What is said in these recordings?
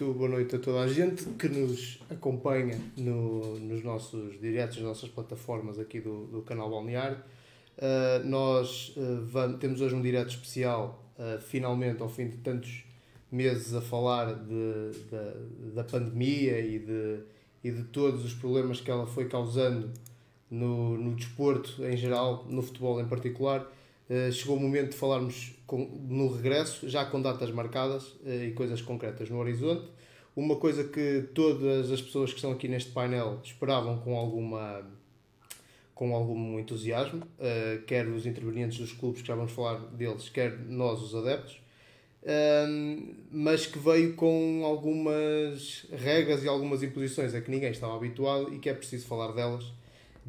Muito boa noite a toda a gente que nos acompanha no, nos nossos diretos, nas nossas plataformas aqui do, do canal Balneário. Uh, nós uh, vamos, temos hoje um direto especial, uh, finalmente, ao fim de tantos meses, a falar de, de, da pandemia e de, e de todos os problemas que ela foi causando no, no desporto em geral, no futebol em particular. Uh, chegou o momento de falarmos com, no regresso, já com datas marcadas uh, e coisas concretas no horizonte. Uma coisa que todas as pessoas que estão aqui neste painel esperavam com alguma com algum entusiasmo, uh, quer os intervenientes dos clubes, que já vamos falar deles, quer nós, os adeptos, mas que veio com algumas regras e algumas imposições a que ninguém estava habituado e que é preciso falar delas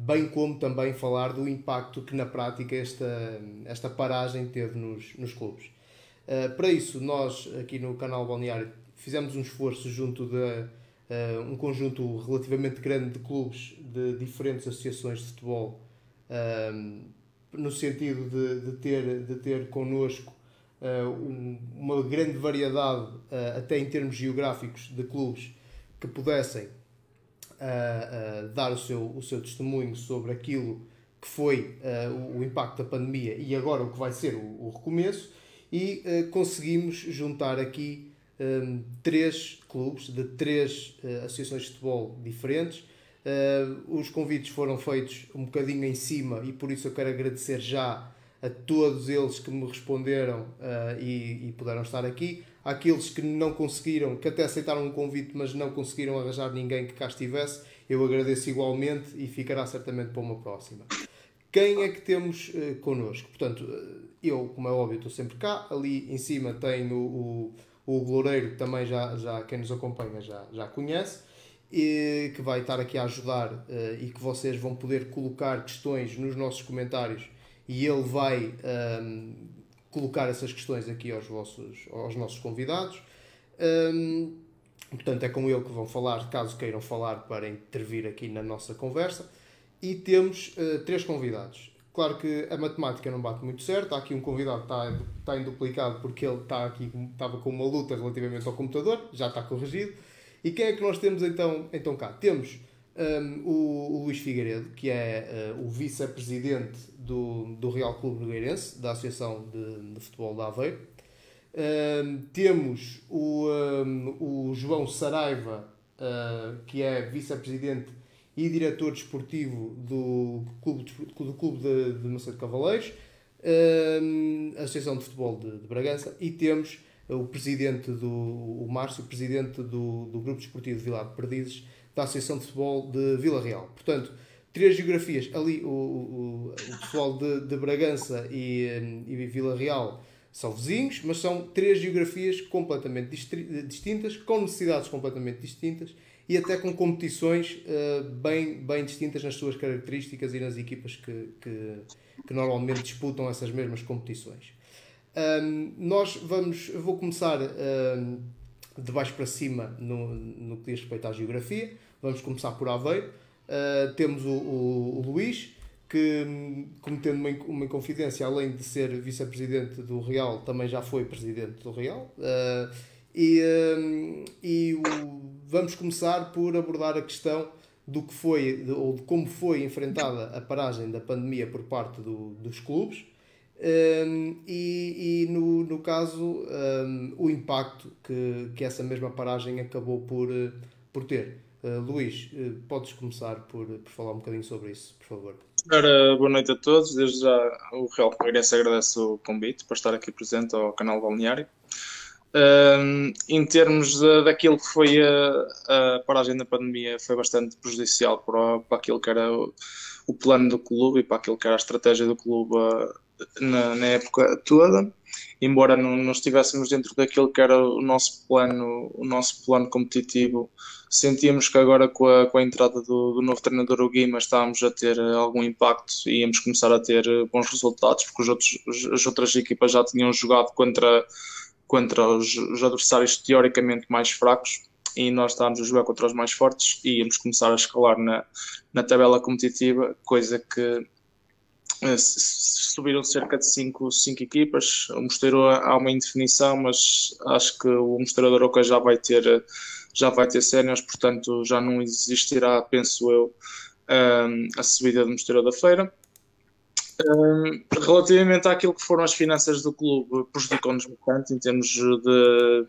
bem como também falar do impacto que na prática esta, esta paragem teve nos, nos clubes. Uh, para isso, nós aqui no canal Balneário fizemos um esforço junto de uh, um conjunto relativamente grande de clubes de diferentes associações de futebol, uh, no sentido de, de, ter, de ter connosco um, uma grande variedade, até em termos geográficos, de clubes que pudessem a, dar o seu, o seu testemunho sobre aquilo que foi uh, o impacto da pandemia e agora o que vai ser o, o recomeço, e uh, conseguimos juntar aqui um, três clubes de três uh, associações de futebol diferentes. os convites foram feitos um bocadinho em cima e por isso eu quero agradecer já a todos eles que me responderam e, e puderam estar aqui àqueles que não conseguiram, que até aceitaram um convite, mas não conseguiram arranjar ninguém que cá estivesse, eu agradeço igualmente e ficará certamente para uma próxima. Quem é que temos uh, connosco? Portanto, uh, eu, como é óbvio, estou sempre cá. Ali em cima tenho o, o, o que também já, já quem nos acompanha já, já conhece, e que vai estar aqui a ajudar uh, e que vocês vão poder colocar questões nos nossos comentários e ele vai um, colocar essas questões aqui aos, vossos, aos nossos convidados. Um, portanto, é com ele que vão falar, caso queiram falar, para intervir aqui na nossa conversa. E temos uh, três convidados. Claro que a matemática não bate muito certo. Há aqui um convidado que está, está em duplicado porque ele está aqui, estava com uma luta relativamente ao computador, já está corrigido. E quem é que nós temos então, então cá? Temos um, o, o Luís Figueiredo, que é uh, o vice-presidente do, do Real Clube Nogueirense, da Associação de, de Futebol da Aveiro. Um, temos o, um, o João Saraiva, uh, que é vice-presidente e diretor desportivo do Clube, do clube de, de Macedo Cavaleiros, Associação de Futebol de, de, Bragança, e temos o presidente do o Márcio, presidente do, do Grupo Desportivo de Vilar de Perdizes, da Associação de Futebol de Vila Real. Portanto, três geografias. Ali o, o, o pessoal de, de Bragança e, e Vila Real são vizinhos, mas são três geografias completamente distintas, com necessidades completamente distintas e até com competições uh, bem, bem distintas nas suas características e nas equipas que, que, que normalmente disputam essas mesmas competições. Um, nós vamos, vou começar um, de baixo para cima no, no que diz respeito à geografia. Vamos começar por Aveiro. Uh, temos o, o, o, Luís, que, cometendo uma, uma inconfidência, além de ser vice-presidente do Real, também já foi presidente do Real. Uh, e um, e o, vamos começar por abordar a questão do que foi, ou de como foi enfrentada a paragem da pandemia por parte do, dos clubes um, e, e no, no caso um, o impacto que, que essa mesma paragem acabou por, por ter. Uh, Luís, uh, podes começar por, por falar um bocadinho sobre isso, por favor. Ora, boa noite a todos. Desde já o Real Congresso agradece o convite para estar aqui presente ao canal Balneário. Um, em termos de, daquilo que foi a, a, paragem da pandemia, foi bastante prejudicial para, para aquilo que era o, o, plano do clube e para aquilo que era a estratégia do clube na, na época toda, embora não, não estivéssemos dentro daquilo que era o nosso plano, o nosso plano competitivo, sentíamos que agora com a, com a entrada do, do, novo treinador, o Guima, estávamos a ter algum impacto e íamos começar a ter bons resultados, porque os outros, as outras equipas já tinham jogado contra, contra os, os adversários teoricamente mais fracos e nós estávamos a jogar contra os mais fortes e íamos começar a escalar na, na tabela competitiva, coisa que subiram cerca de 5 cinco, equipas. O Mosteiro há uma indefinição, mas acho que o Mosteiro da Roca já vai ter já vai ter séniores, portanto já não existirá, penso eu, a subida do Mosteiro da Feira. relativamente àquilo que foram as finanças do clube, prejudicou-nos bastante em termos de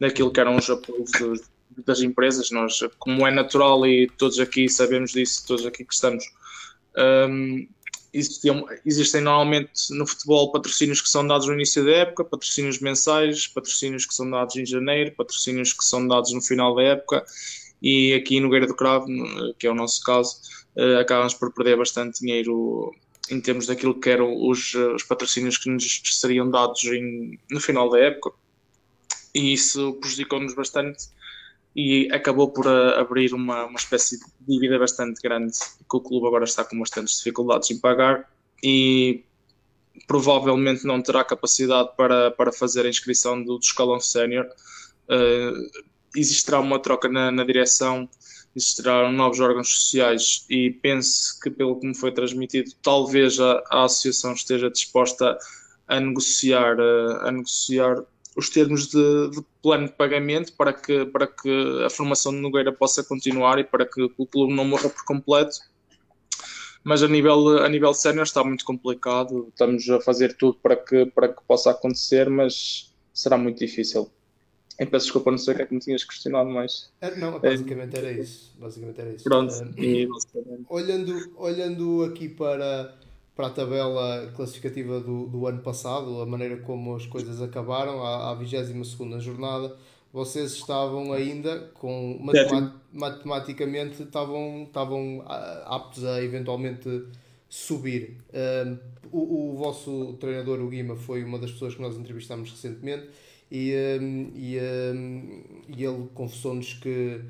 daquilo que eram os apoios das empresas. Nós, como é natural e todos aqui sabemos disso, todos aqui que estamos, um, existem, existem normalmente no futebol patrocínios que são dados no início da época, patrocínios mensais, patrocínios que são dados em janeiro, patrocínios que são dados no final da época e aqui no Gueira do Cravo, que é o nosso caso, uh, acabamos por perder bastante dinheiro em termos daquilo que eram os, os patrocínios que nos seriam dados em, no final da época e isso prejudicou-nos bastante e acabou por uh, abrir uma, uma espécie de dívida bastante grande que o clube agora está com bastantes dificuldades em pagar e provavelmente não terá capacidade para, para fazer a inscrição do, do escalão sénior. Uh, existirá uma troca na, na direção, existirão novos órgãos sociais e penso que, pelo que me foi transmitido, talvez a, a associação esteja disposta a negociar, eh, a negociar os termos de, de, plano de pagamento para que, para que a formação de Nogueira possa continuar e para que o clube não morra por completo. Mas a nível, a nível sénior está muito complicado, estamos a fazer tudo para que, para que possa acontecer, mas será muito difícil. Eu peço desculpa, não sei o que é que me tinhas questionado mais. É, não, basicamente era isso. Basicamente era isso. Pronto. e... olhando, olhando aqui para para a tabela classificativa do, do ano passado, a maneira como as coisas acabaram, à, à 22 jornada, vocês estavam ainda com matematicamente estavam, estavam aptos a eventualmente subir. Um, o, o, vosso treinador, o Guima, foi uma das pessoas que nós entrevistámos recentemente e, um, e, um, e ele confessou-nos que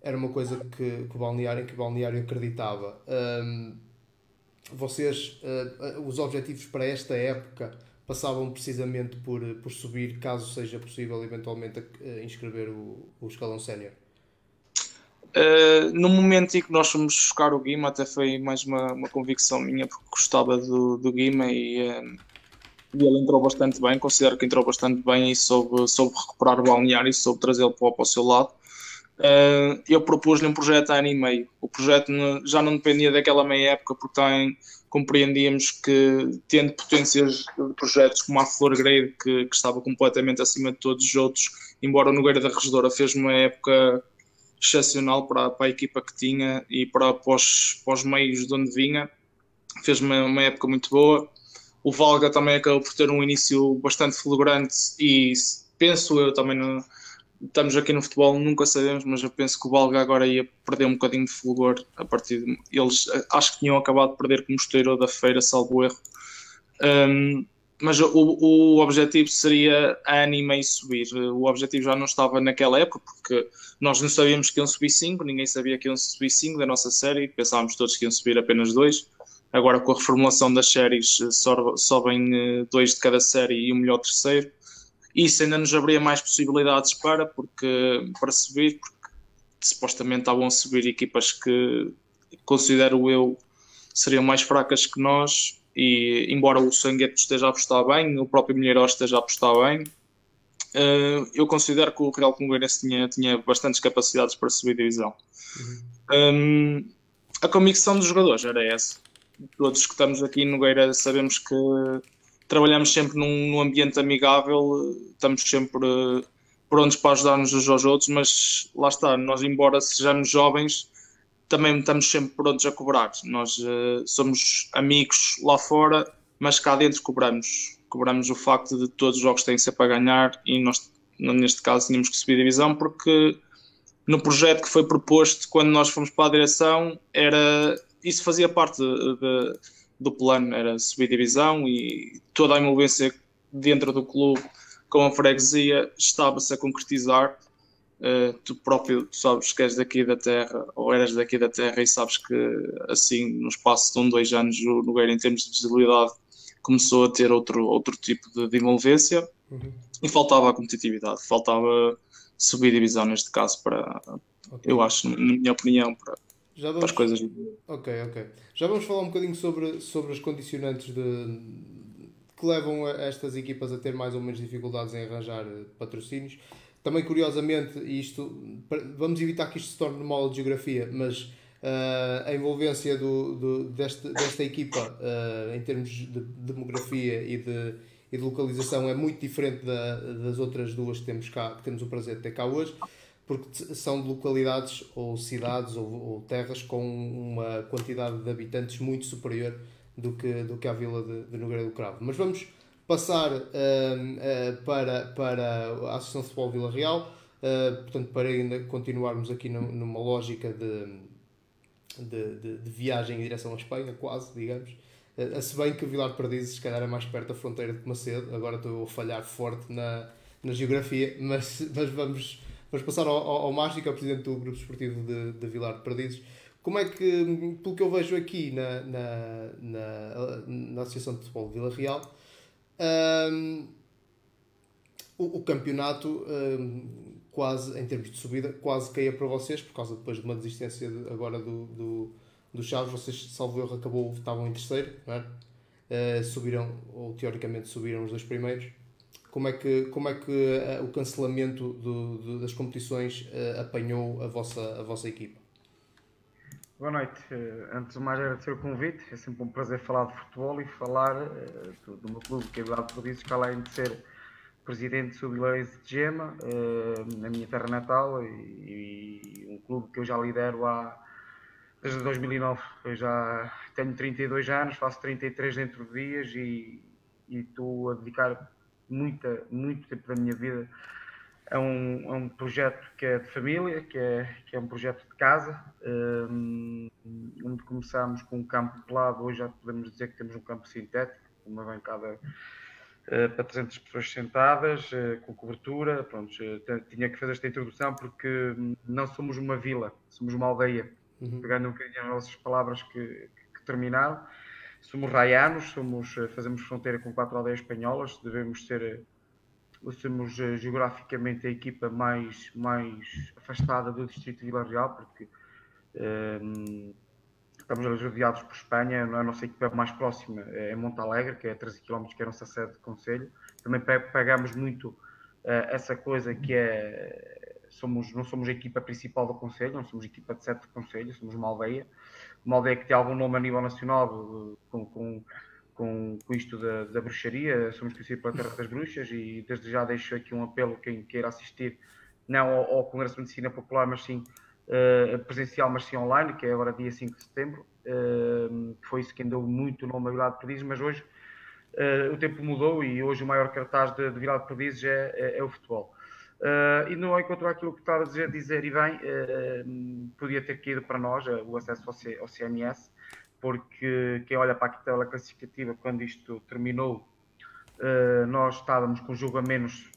era uma coisa que, que o balneário, que o balneário acreditava. Um, vocês, uh, os objetivos para esta época passavam precisamente por, por subir, caso seja possível eventualmente uh, inscrever o, o escalão sénior? Uh, no momento em que nós fomos buscar o Guima, até foi mais uma, uma convicção minha, porque gostava do, do Guima e, e ele entrou bastante bem. Considero que entrou bastante bem e soube, soube recuperar o balneário e soube trazê-lo para, para o seu lado. Uh, eu propus-lhe um projeto há ano e meio. O projeto já não dependia daquela meia época, porque compreendíamos que, tendo potências de projetos como a Flor Grade, que, que, estava completamente acima de todos os outros, embora o Nogueira da Regedora fez uma época excepcional para, para a equipa que tinha e para, para, os, para os meios de onde vinha, fez uma, uma época muito boa. O Valga também acabou por ter um início bastante fulgurante e penso eu também no, estamos aqui no futebol, nunca sabemos, mas eu penso que o Balga agora ia perder um bocadinho de fulgor a partir de, eles acho que tinham acabado de perder com o Mosteiro da Feira, salvo erro. Um, mas o, o objetivo seria a anime subir. O objetivo já não estava naquela época, porque nós não sabíamos que iam subir 5, ninguém sabia que iam subir 5 da nossa série, pensávamos todos que iam subir apenas 2. Agora, com a reformulação das séries, sobem eh, dois de cada série e o melhor terceiro isso ainda nos abria mais possibilidades para, porque, para subir, porque supostamente estavam a subir equipas que considero eu seriam mais fracas que nós e embora o Sangueto esteja a apostar bem, o próprio Milheiro esteja a apostar bem, uh, eu considero que o Real Congueirense tinha, tinha bastantes capacidades para subir divisão. Uhum. Um, a convicção dos jogadores era essa. Todos que estamos aqui em Nogueira sabemos que trabalhamos sempre num, num ambiente amigável, estamos sempre prontos para ajudar-nos uns aos outros, mas lá está, nós, embora sejamos jovens, também estamos sempre prontos a cobrar. Nós uh, somos amigos lá fora, mas cá dentro cobramos. Cobramos o facto de todos os jogos têm ser para ganhar e nós, neste caso, tínhamos que subir a divisão porque no projeto que foi proposto quando nós fomos para a direção, era isso fazia parte de, de do plano era subir divisão e toda a envolvência dentro do clube com a freguesia estava-se a concretizar. Uh, tu próprio tu sabes que és daqui da terra ou eras daqui da terra e sabes que assim no espaço de um, dois anos o Nogueira em termos de visibilidade começou a ter outro, outro tipo de, de envolvência uhum. e faltava a competitividade, faltava subir divisão neste caso para, okay. eu acho, na minha opinião, para, Já vamos... para as coisas. Ok, ok. Já vamos falar um bocadinho sobre, sobre as condicionantes de, que levam estas equipas a ter mais ou menos dificuldades em arranjar eh, patrocínios. Também, curiosamente, isto, vamos evitar que isto se torne uma aula de geografia, mas uh, a envolvência do, do, deste, desta equipa uh, em termos de demografia e de, e de localização é muito diferente da, das outras duas que temos, cá, que temos o prazer de ter cá hoje porque são de localidades ou cidades ou, ou, terras com uma quantidade de habitantes muito superior do que, do que a vila de, de Nogueira do Cravo. Mas vamos passar uh, uh, para, para a Associação de Futebol Vila Real, uh, portanto, para ainda continuarmos aqui no, numa lógica de, de, de, de, viagem em direção à Espanha, quase, digamos. Uh, se bem que Vilar Perdizes, se calhar, é mais perto da fronteira de Macedo, agora estou a falhar forte na, na geografia, mas, mas vamos Vamos passar ao, ao, ao é o presidente do Grupo Esportivo de, de Vilar de Perdizes. Como é que, pelo que eu vejo aqui na, na, na, na Associação de Futebol de Vila Real, um, o, o, campeonato, um, quase, em termos de subida, quase caía para vocês, por causa depois de uma desistência de, agora do, do, do Chaves. Vocês, salvo erro, acabou, estavam em terceiro, não é? Uh, subiram, ou teoricamente subiram os dois primeiros como é que, como é que uh, o cancelamento do, do, das competições uh, apanhou a vossa, a vossa equipa? Boa noite. Uh, antes de mais agradecer o convite. É sempre um prazer falar de futebol e falar do, do, meu clube, que é o Lado Prodígios, que além de ser presidente do Subileiros de Gema, na minha terra natal, e, e, um clube que eu já lidero há, desde 2009. Eu já tenho 32 anos, faço 33 dentro de dias e, e estou a dedicar muita, muito tempo da minha vida a um, a um projeto que é de família, que é, que é um projeto de casa, um, onde começámos com um campo pelado, hoje já podemos dizer que temos um campo sintético, uma bancada uh, para 300 pessoas sentadas, uh, com cobertura. Pronto, uh, tinha que fazer esta introdução porque não somos uma vila, somos uma aldeia, uhum. pegando um bocadinho as nossas palavras que, que, que terminaram somos raianos, somos, eh, fazemos fronteira com quatro aldeias espanholas, devemos ser, eh, somos eh, geograficamente a equipa mais, mais afastada do distrito de Vila Real, porque um, estamos rodeados por Espanha, a nossa equipa mais próxima é Montalegre, que é a 13 km, que é a nossa sede de conselho. Também pegamos muito uh, essa coisa que é, somos, não somos a equipa principal do conselho, não somos a equipa de sete de conselho, somos uma aldeia uma aldeia que tem algum nome a nível nacional com, com, com, com isto da, da, bruxaria. Somos conhecidos pela Terra das Bruxas e desde já deixo aqui um apelo quem queira assistir, não ao, ao Congresso de Medicina Popular, mas sim uh, presencial, mas sim online, que é agora dia 5 de setembro. Uh, foi isso que deu muito nome a Vila de Perdizes, mas hoje uh, o tempo mudou e hoje o maior cartaz de, de de Perdizes é, é, é o futebol. Uh, e não encontrou aquilo que estava a dizer, e bem, uh, podia ter caído para nós uh, o acesso ao, C, ao, CMS, porque quem olha para a tabela classificativa, quando isto terminou, nós estávamos com jogo a menos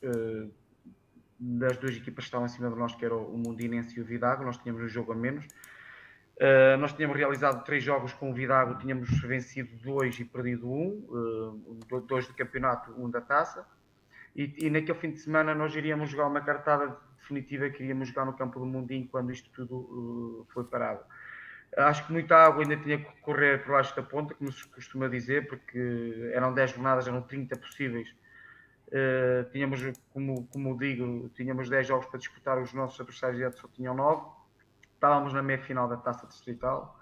das duas equipas que estavam acima de nós, que era o Mundinense e o Vidago, nós tínhamos um jogo a menos. nós tínhamos realizado três jogos com o Vidago, tínhamos vencido dois e perdido um, dois do campeonato, um da taça e, e, naquele fim de semana nós iríamos jogar uma cartada definitiva que iríamos jogar no campo do Mundinho quando isto tudo uh, foi parado. Acho que muita água ainda tinha que correr por baixo da ponta, como se costuma dizer, porque eram 10 jornadas, eram 30 possíveis. Uh, tínhamos, como, como digo, tínhamos 10 jogos para disputar, os nossos adversários só tinham 9. Estávamos na meia final da taça distrital.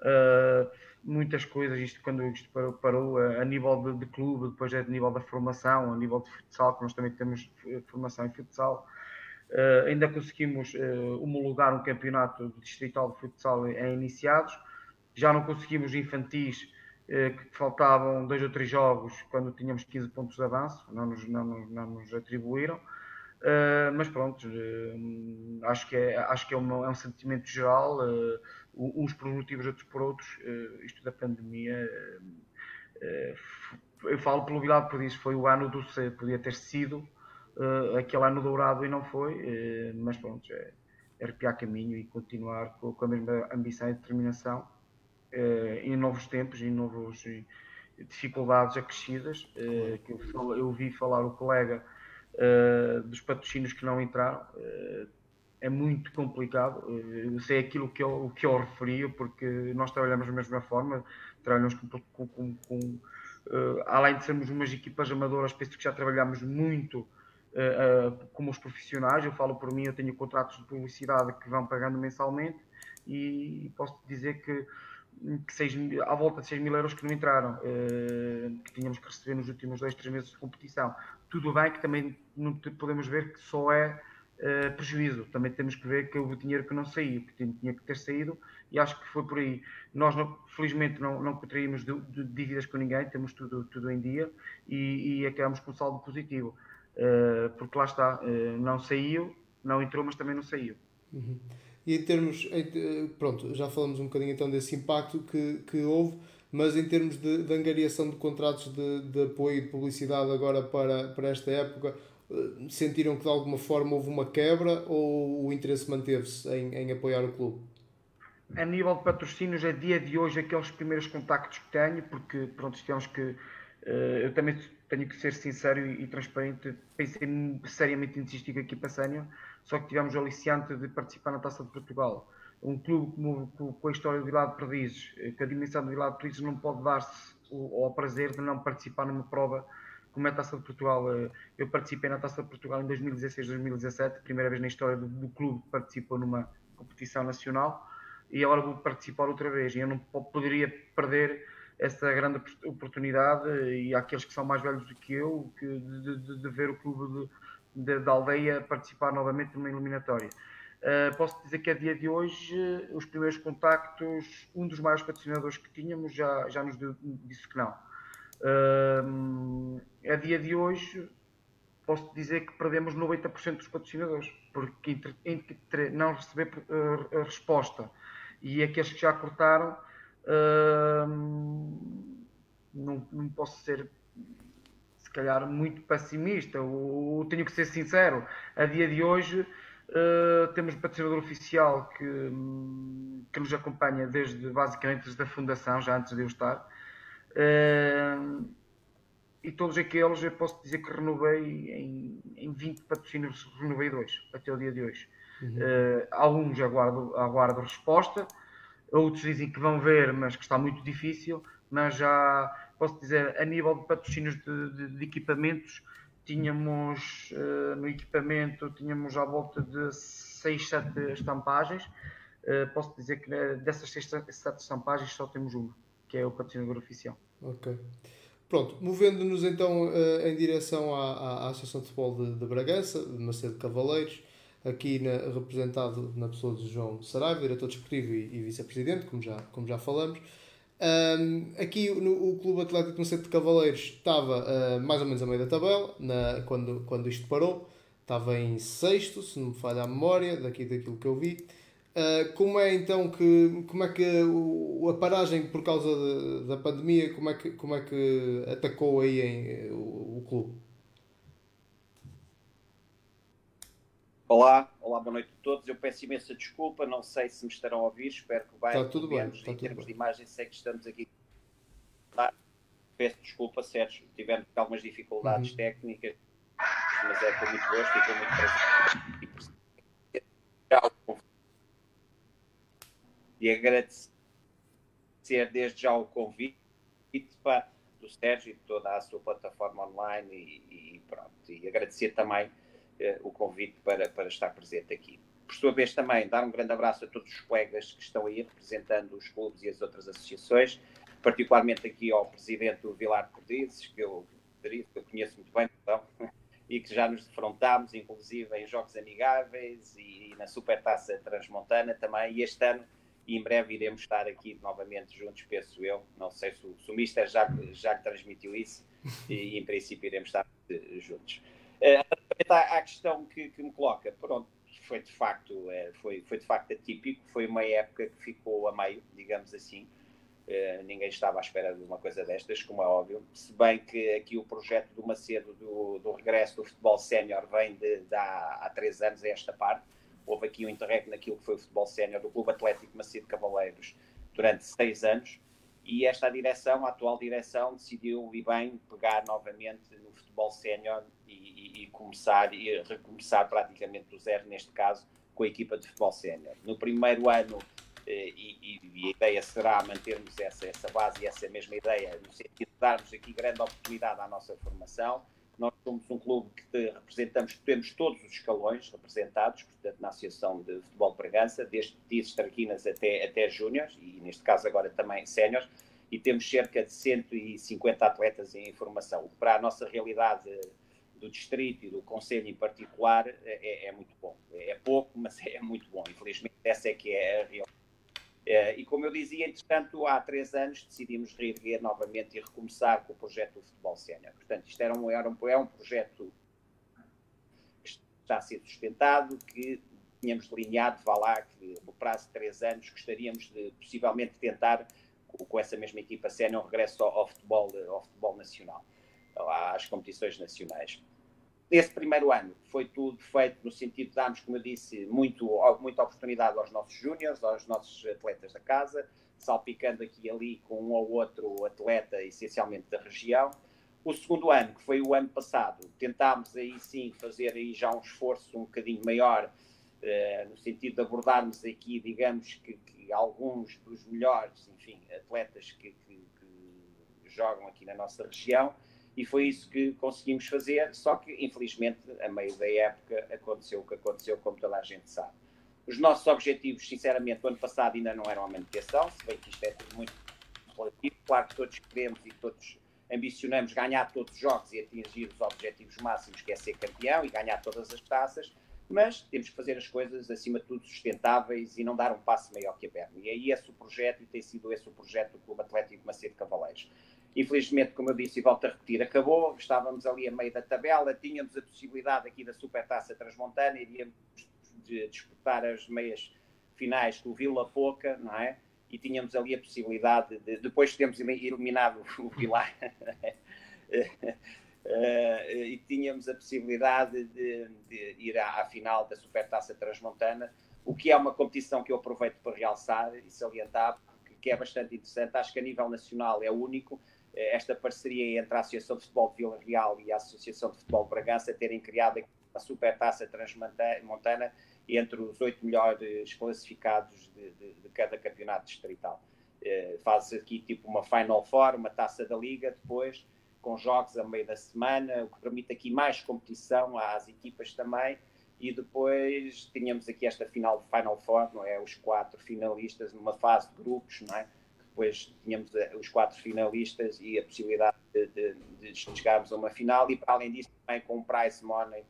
Uh, muitas coisas, isto quando isto parou, parou a, nível de, de, clube, depois é de nível da formação, a nível de futsal, que nós também temos eh, formação em futsal. Uh, ainda conseguimos uh, homologar um campeonato distrital de futsal em iniciados. Já não conseguimos infantis, uh, que faltavam dois ou três jogos quando tínhamos 15 pontos de avanço, não nos, não, não nos atribuíram. Mas pronto, acho que é, acho que é, uma, é um sentimento geral, uns por motivos, outros por outros. isto da pandemia, eu falo pelo Vilado por isso, foi o ano do C, podia ter sido aquele ano dourado e não foi, mas pronto, é, é arrepiar caminho e continuar com, a mesma ambição e determinação em novos tempos, em novas dificuldades acrescidas. que eu, eu ouvi falar o colega dos patrocínios que não entraram. É muito complicado. Eu sei aquilo que eu, que eu referi, porque nós trabalhamos da mesma forma, trabalhamos com, com, com, com uh, além de sermos umas equipas amadoras, penso que já trabalhamos muito uh, uh, como os profissionais. Eu falo por mim, eu tenho contratos de publicidade que vão pagando mensalmente e posso dizer que que seis, à volta de 6 mil euros que não entraram, que tínhamos que receber nos últimos dois, três meses de competição. Tudo bem que também não podemos ver que só é uh, prejuízo, também temos que ver que houve dinheiro que não saiu, que tinha que ter saído, e acho que foi por aí. Nós, não, felizmente, não, não contraímos de, de dívidas com ninguém, temos tudo, tudo em dia e, e acabamos com saldo positivo, uh, porque lá está, não saiu, não entrou, mas também não saiu. Uhum. E em termos, pronto, já falamos um bocadinho então desse impacto que, que houve, mas em termos de, de angariação de contratos de, de apoio e de publicidade agora para, para esta época, eh, sentiram que de alguma forma houve uma quebra ou o interesse manteve-se em, em apoiar o clube? A nível de patrocínios, é dia de hoje aqueles primeiros contactos que tenho, porque pronto, tivemos que. Uh, eu também tenho que ser sincero e, transparente. Pensei seriamente em desistir da equipa sénior só que tivemos o aliciante de participar na Taça de Portugal. Um clube com a história do Vila de Perdizes, eh, que a dimensão do Vila de Perdizes não pode dar-se ao prazer de não participar numa prova como é a Taça de Portugal. Eh, eu participei na Taça de Portugal em 2016-2017, primeira vez na história do, do, clube que participou numa competição nacional, e agora vou participar outra vez. E eu não poderia perder essa grande oportunidade, e aqueles que são mais velhos do que eu, que, de, de, de ver o clube de, da aldeia participar novamente numa eliminatória. Uh, posso dizer que a dia de hoje, os primeiros contactos, um dos maiores patrocinadores que tínhamos já, já nos disse que não. Uh, a dia de hoje, posso dizer que perdemos 90% dos patrocinadores, porque entre, entre não receber uh, resposta e aqueles que já cortaram, uh, não, não posso ser calhar muito pessimista, ou, tenho que ser sincero, a dia de hoje uh, temos um patrocinador oficial que, que nos acompanha desde basicamente desde a fundação, já antes de eu estar. Uh, e todos aqueles eu posso dizer que renovei em, em 20 patrocínios, renovei dois até o dia de hoje. Uhum. Uh, alguns aguardo, aguardo resposta, outros dizem que vão ver, mas que está muito difícil, mas já posso dizer, a nível de patrocínios de, de, de equipamentos, tínhamos uh, no equipamento tínhamos à volta de 6, 7 estampagens. Uh, posso dizer que uh, dessas 6, 7 estampagens só temos uma, que é o patrocinador oficial. Ok. Pronto, movendo-nos então uh, em direção à, à, Associação de Futebol de, de Bragança, de Macedo Cavaleiros, aqui na, representado na pessoa de João Saraiva, diretor desportivo e, e vice-presidente, como já, como já falamos. Um, aqui no, o Clube Atlético no Centro de Cavaleiros estava uh, mais ou menos a meio da tabela na, quando, quando isto parou. Estava em sexto, se não me falha a memória, daqui daquilo que eu vi. Uh, como é então que como é que o, a paragem por causa de, da pandemia como é que como é que atacou aí em, o, o clube? Olá, olá, boa noite a todos. Eu peço imensa desculpa, não sei se me estarão a ouvir, espero que bem. Está tudo bem. Está em tudo termos bem. de imagem, sei que estamos aqui. Peço desculpa, Sérgio, tivemos algumas dificuldades uhum. técnicas, mas é com muito gosto e com muito prazer. E agradecer desde já o convite para, do Sérgio e de toda a sua plataforma online e, e pronto. E agradecer também uh, o convite para, para estar presente aqui. Por sua vez, também dar um grande abraço a todos os colegas que estão aí representando os clubes e as outras associações, particularmente aqui ao presidente Vilar Cordizes, que eu, que eu conheço muito bem, então, e que já nos defrontámos, inclusive em jogos amigáveis e, e na Supertaça Transmontana também, e este ano e em breve iremos estar aqui novamente juntos, penso eu. Não sei se o, se o Mister já, já lhe transmitiu isso e, em princípio iremos estar juntos. Uh, questão que, que, me coloca, pronto, foi de facto é, foi, foi de facto atípico, foi uma época que ficou a meio, digamos assim. Uh, ninguém estava à espera de uma coisa destas, como é óbvio. Se bem que aqui o projeto do Macedo do, do regresso do futebol sénior vem de, de há, há, três anos a esta parte. Houve aqui um interregno naquilo que foi o futebol sénior do Clube Atlético Macedo Cavaleiros durante seis anos e esta direção, a atual direção, decidiu e bem pegar novamente futebol sénior e, e, e, começar e recomeçar praticamente do zero, neste caso, com a equipa de futebol sénior. No primeiro ano, e, e, a ideia será mantermos essa, essa base e essa mesma ideia, no sentido de darmos aqui grande oportunidade à nossa formação. Nós somos um clube que representamos, temos todos os escalões representados, portanto, na Associação de Futebol de Bragança, desde Traquinas até, até Júniores, e neste caso agora também Séniores, e temos cerca de 150 atletas em formação, para a nossa realidade do distrito e do conselho em particular é, é, muito bom. É pouco, mas é muito bom. Infelizmente, essa é que é a realidade. É, e como eu dizia, entretanto, há três anos decidimos reerguer novamente e recomeçar com o projeto do futebol sénior. Portanto, isto era um, era um, é um projeto que está a ser sustentado, que tínhamos delineado, vá lá, que no prazo de três anos gostaríamos de possivelmente tentar, com, essa mesma equipa sénior, um regresso ao, ao, futebol, ao futebol nacional, às competições nacionais. Nesse primeiro ano foi tudo feito no sentido de darmos, como eu disse, muito, muita oportunidade aos nossos júniores, aos nossos atletas da casa, salpicando aqui e ali com um ou outro atleta, essencialmente da região. O segundo ano, que foi o ano passado, tentámos aí sim fazer aí já um esforço um bocadinho maior, uh, no sentido de abordarmos aqui, digamos, que, que alguns dos melhores, enfim, atletas que, que, que jogam aqui na nossa região, e foi isso que conseguimos fazer, só que infelizmente a meio da época aconteceu o que aconteceu, como toda a gente sabe. Os nossos objetivos, sinceramente, o ano passado ainda não eram a manutenção, se bem que isto é tudo muito relativo, claro que todos queremos e todos ambicionamos ganhar todos os jogos e atingir os objetivos máximos, que é ser campeão e ganhar todas as taças, mas temos que fazer as coisas, acima de tudo, sustentáveis e não dar um passo maior que a perna. E aí esse o projeto, e tem sido esse o projeto do Clube Atlético Macedo Cavaleiros. Infelizmente, como eu disse e volto a repetir, acabou. Estávamos ali a meio da tabela, tínhamos a possibilidade aqui da Supertaça Transmontana, iríamos de disputar as meias finais com o Vila Pouca, não é? E tínhamos ali a possibilidade de, depois de termos eliminado o Vilar, e tínhamos a possibilidade de, de ir à, à, final da Supertaça Transmontana, o que é uma competição que eu aproveito para realçar e salientar, que é bastante interessante. Acho que a nível nacional é único esta parceria entre a Associação de Futebol de Vila Real e a Associação de Futebol de Bragança terem criado a Supertaça Transmontana entre os oito melhores classificados de, de, de, cada campeonato distrital. Eh, faz aqui tipo uma Final Four, uma taça da Liga, depois com jogos a meio da semana, o que permite aqui mais competição às equipas também. E depois tínhamos aqui esta final Final Four, não é? Os quatro finalistas numa fase de grupos, não é? Depois tínhamos eh, os quatro finalistas e a possibilidade de, de, de chegarmos a uma final e além disso também com um price money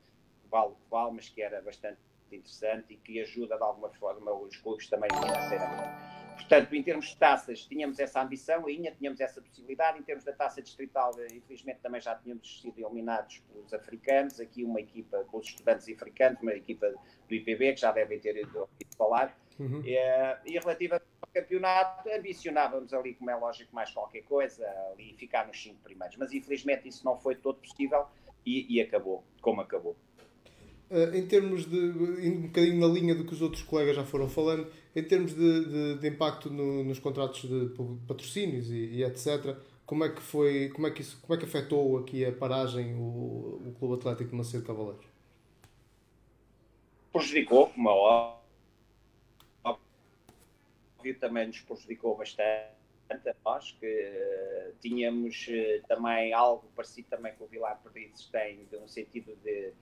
vale o que vale, mas que era bastante interessante e que ajuda de alguma forma os clubes também financeiramente. Portanto, em termos de taças, tínhamos essa ambição, ainda tínhamos essa possibilidade. Em termos da taça distrital, eh, infelizmente também já tínhamos sido eliminados pelos africanos. Aqui uma equipa com os estudantes africanos, uma equipa do IPB, que já devem ter ouvido falar. Uhum. É, e relativa campeonato, ambicionávamos ali, como é lógico, mais qualquer coisa, ali ficar nos cinco primeiros. Mas infelizmente isso não foi todo possível e, e acabou como acabou. Uh, em termos de, um bocadinho na linha do que os outros colegas já foram falando, em termos de, de, de impacto no, nos contratos de patrocínios e, e, etc., como é que foi, como é que isso, como é que afetou aqui a paragem o, o Clube Atlético de Macedo Cavaleiros? Prejudicou, como é óbvio, também nos prejudicou bastante a nós, que uh, tínhamos uh, também algo parecido também com o Vilar Perdizes tem, no sentido de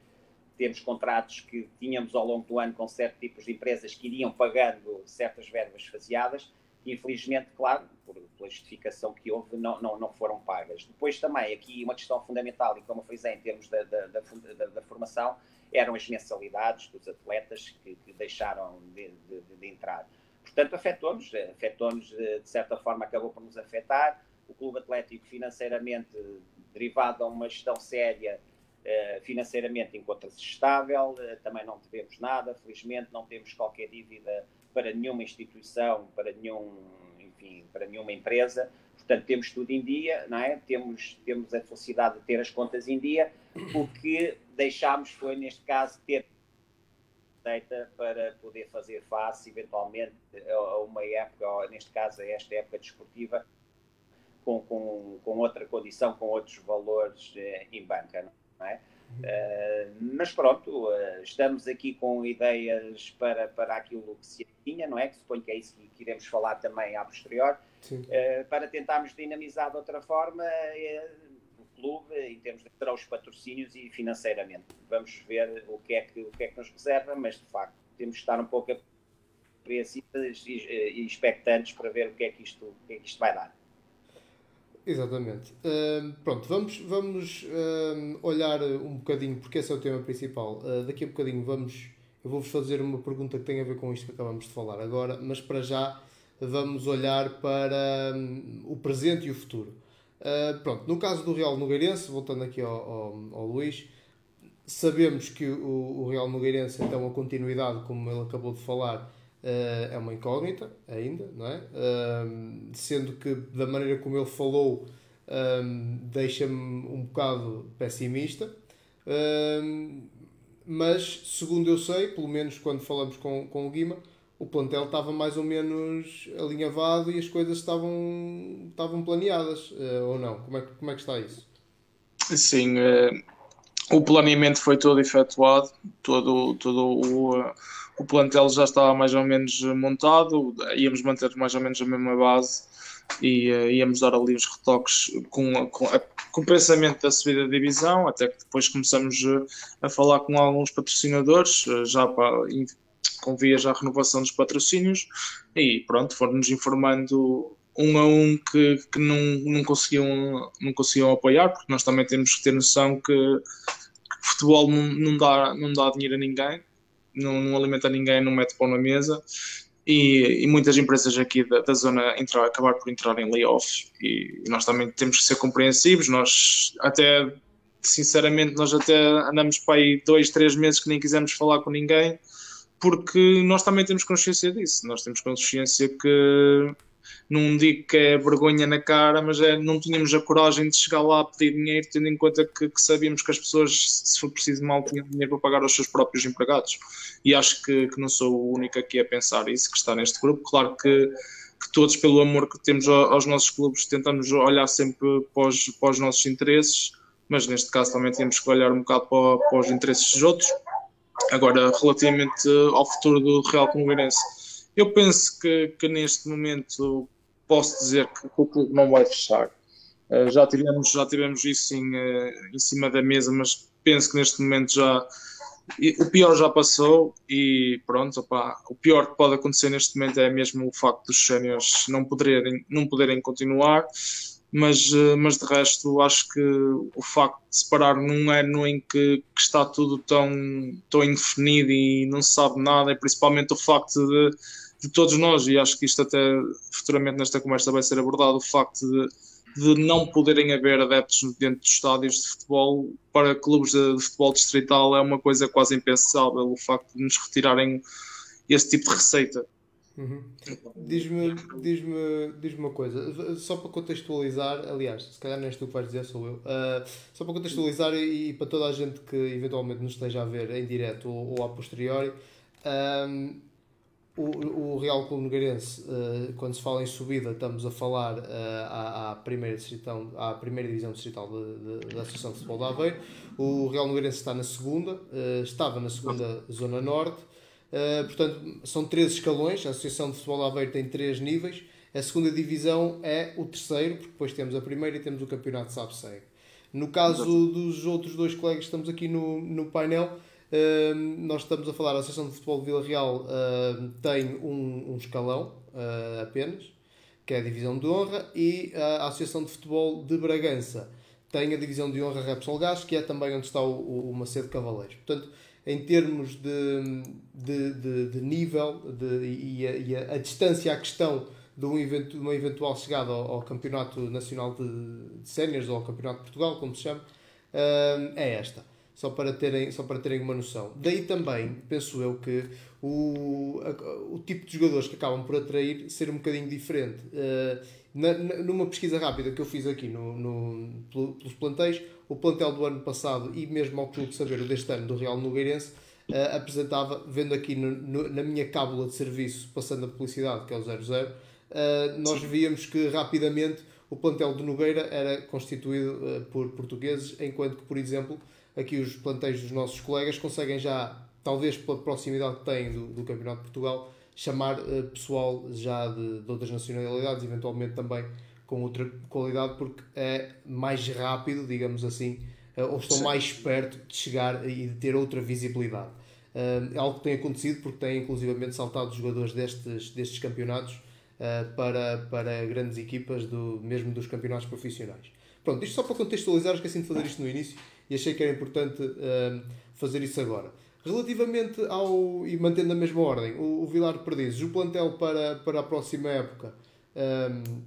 temos contratos que tínhamos ao longo do ano com certos tipos de empresas que iriam pagando certas verbas faseadas e infelizmente, claro, por, pela justificação que houve, não, não, não foram pagas. Depois também, aqui uma questão fundamental, e como frisei em termos da, da, da, da, da formação, eram as mensalidades dos atletas que, que deixaram de, de, de entrar. Portanto, afetou-nos, afetou-nos, de certa forma, acabou por nos afetar. O Clube Atlético, financeiramente, derivado a uma gestão séria, eh, financeiramente encontra-se estável, eh, também não devemos nada, felizmente não temos qualquer dívida para nenhuma instituição, para nenhum, enfim, para nenhuma empresa. Portanto, temos tudo em dia, não é? Temos, temos a felicidade de ter as contas em dia. O que deixámos foi, neste caso, ter feita para poder fazer face, eventualmente, a uma época, ou neste caso, a esta época desportiva, com, com, com outra condição, com outros valores eh, em banca. Não é? Uh, mas pronto, uh, estamos aqui com ideias para, para aquilo que se tinha, não é? Que suponho que é isso que iremos falar também a posterior, uh, para tentarmos dinamizar de outra forma clube em termos de ter os patrocínios e financeiramente. Vamos ver o que, é que, o que é que nos reserva, mas de facto temos de estar um pouco apreensivos e, e expectantes para ver o que é que isto, o que é que isto vai dar. Exatamente. Uh, pronto, vamos, vamos uh, olhar um bocadinho, porque esse é o tema principal. Uh, daqui a bocadinho vamos, eu vou-vos fazer uma pergunta que tem a ver com isto que acabamos de falar agora, mas para já vamos olhar para um, o presente e o futuro. Pronto, no caso do Real Nogueirense, voltando aqui ao, ao, ao Luís, sabemos que o, o Real Nogueirense, então, a continuidade, como ele acabou de falar, Uh, é uma incógnita ainda, não é? Uh, sendo que da maneira como ele falou deixa-me um bocado pessimista, mas segundo eu sei, pelo menos quando falamos com, com o Guima, o plantel estava mais ou menos alinhavado e as coisas estavam, estavam planeadas, eh, ou não? Como é, como é que está isso? Sim, eh, o planeamento foi todo efetuado, todo, todo o o plantel já estava mais ou menos montado, íamos manter mais ou menos a mesma base e uh, íamos dar ali uns retoques com, com, com o pensamento da subida da divisão, até que depois começamos a, falar com alguns patrocinadores, uh, já para, com via já a renovação dos patrocínios, e pronto, foram-nos informando um a um que, que não, não, conseguiam, não conseguiam apoiar, porque nós também temos que ter noção que, que futebol não, não, dá, não dá dinheiro a ninguém, não, não alimenta ninguém, não mete pão na mesa. E, e, muitas empresas aqui da, da zona entrar, acabar por entrar em layoffs e, e nós também temos que ser compreensivos. Nós até, sinceramente, nós até andamos para aí dois, três meses que nem quisemos falar com ninguém porque nós também temos consciência disso. Nós temos consciência que não digo que é vergonha na cara, mas é, não tínhamos a coragem de chegar lá a pedir dinheiro, tendo em conta que, que sabíamos que as pessoas, se for preciso mal, tinham dinheiro para pagar aos seus próprios empregados. E acho que, que não sou o único aqui a pensar isso, que está neste grupo. Claro que, que todos, pelo amor que temos aos nossos clubes, tentamos olhar sempre para os, para os nossos interesses, mas neste caso também temos que olhar um bocado para, para os interesses dos outros. Agora, relativamente ao futuro do Real Comungueirense, eu penso que, que neste momento posso dizer que, o clube não vai fechar. Uh, já, tivemos, já tivemos isso em, uh, em cima da mesa, mas penso que neste momento já o pior já passou e pronto, opa, o pior que pode acontecer neste momento é mesmo o facto dos séniores não poderem, não poderem continuar, mas, uh, mas de resto acho que o facto de separar num ano em que, que, está tudo tão, tão indefinido e não se sabe nada, e principalmente o facto de de todos nós, e acho que isto até futuramente nesta conversa vai ser abordado, o facto de, de não poderem haver adeptos dentro dos estádios de futebol para clubes de, de, futebol distrital é uma coisa quase impensável, o facto de nos retirarem esse tipo de receita. Uhum. Diz-me diz -me, diz -me uma coisa, só para contextualizar, aliás, se calhar não és tu que vais dizer, sou eu, uh, só para contextualizar e, e, para toda a gente que eventualmente nos esteja a ver em direto ou, ou a posteriori, um, o, o Real Clube Nogueirense, uh, quando se fala em subida, estamos a falar uh, à, à, primeira distritão, à primeira divisão distrital da Associação de Futebol de Aveiro. O Real Nogueirense está na segunda, estava na segunda Zona Norte. Portanto, são três escalões. A Associação de Futebol de Aveiro tem três níveis. A segunda divisão é o terceiro, porque depois temos a primeira e temos o campeonato de Sabsegue. No caso dos outros dois colegas que estamos aqui no, no painel, nós estamos a falar, a Associação de Futebol de Vila Real uh, tem um, um escalão uh, apenas, que é a Divisão de Honra, e a Associação de Futebol de Bragança tem a Divisão de Honra Repsol Gás, que é também onde está o, o Macedo Cavaleiros. Portanto, em termos de, de, de, de nível de, e, a, e a, a, distância à questão de, um evento, uma eventual chegada ao, ao Campeonato Nacional de, de Séniores ou ao Campeonato de Portugal, como se chama, uh, é esta só para terem, só para terem uma noção. Daí também, penso eu, que o, a, o tipo de jogadores que acabam por atrair ser um bocadinho diferente. Na, numa pesquisa rápida que eu fiz aqui no, no, pelos plantéis, o plantel do ano passado e mesmo ao clube saber deste ano do Real Nogueirense uh, apresentava, vendo aqui no, no, na minha cábula de serviço, passando a publicidade, que é o 00, uh, nós Sim. víamos que rapidamente o plantel de Nogueira era constituído uh, por portugueses, enquanto que, por exemplo, aqui os plantéis dos nossos colegas conseguem já, talvez pela proximidade que têm do, do Campeonato de Portugal, chamar uh, pessoal já de, de, outras nacionalidades, eventualmente também com outra qualidade, porque é mais rápido, digamos assim, uh, ou estão Sim. mais perto de chegar e de ter outra visibilidade. Uh, é algo que tem acontecido porque tem inclusivamente saltado jogadores destes, destes campeonatos para, para grandes equipas, do, mesmo dos campeonatos profissionais. Pronto, isto só para contextualizar, esqueci de fazer isto no início e achei que era importante fazer isso agora. Relativamente ao. e mantendo a mesma ordem, o, o Vilar Perdizes, o plantel para, para a próxima época um,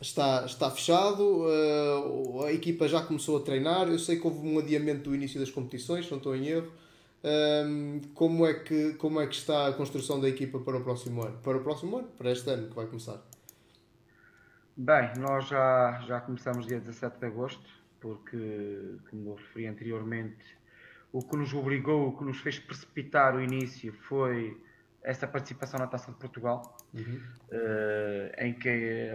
está, está fechado, uh, a equipa já começou a treinar. Eu sei que houve um adiamento do início das competições, não estou em erro. Um, como, é que, como é que está a construção da equipa para o próximo ano? Para o próximo ano? Para este ano que vai começar? Bem, nós já, já começamos dia 17 de agosto, porque, como eu referi anteriormente, o que nos obrigou, o que nos fez precipitar o início foi essa participação na Taça de Portugal, uhum. uh, em que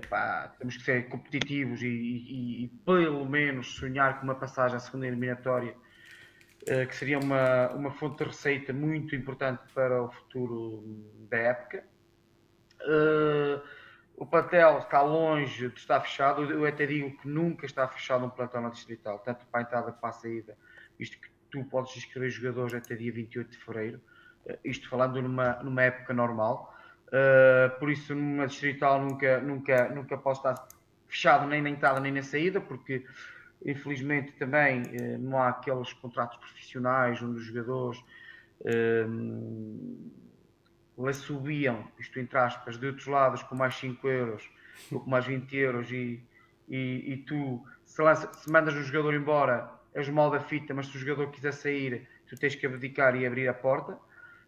temos que ser competitivos e, e, e, pelo menos sonhar com uma passagem à segunda eliminatória, uh, que seria uma, uma fonte de receita muito importante para o futuro da época. Uh, o plantel está longe de estar fechado, eu até digo que nunca está fechado um plantel na Distrital, tanto para a entrada como para a saída, visto que tu podes inscrever jogadores até dia 28 de fevereiro, uh, isto falando numa, numa época normal. Uh, por isso, numa distrital nunca, nunca, nunca posso estar fechado nem na entrada nem na saída, porque infelizmente também uh, não há aqueles contratos profissionais onde os jogadores uh, subiam, isto entre aspas, de outros lados com mais 5 euros ou com mais 20 euros e, e, e tu se, lança, se mandas um jogador embora o mal da fita, mas se o jogador quiser sair, tu tens que abdicar e abrir a porta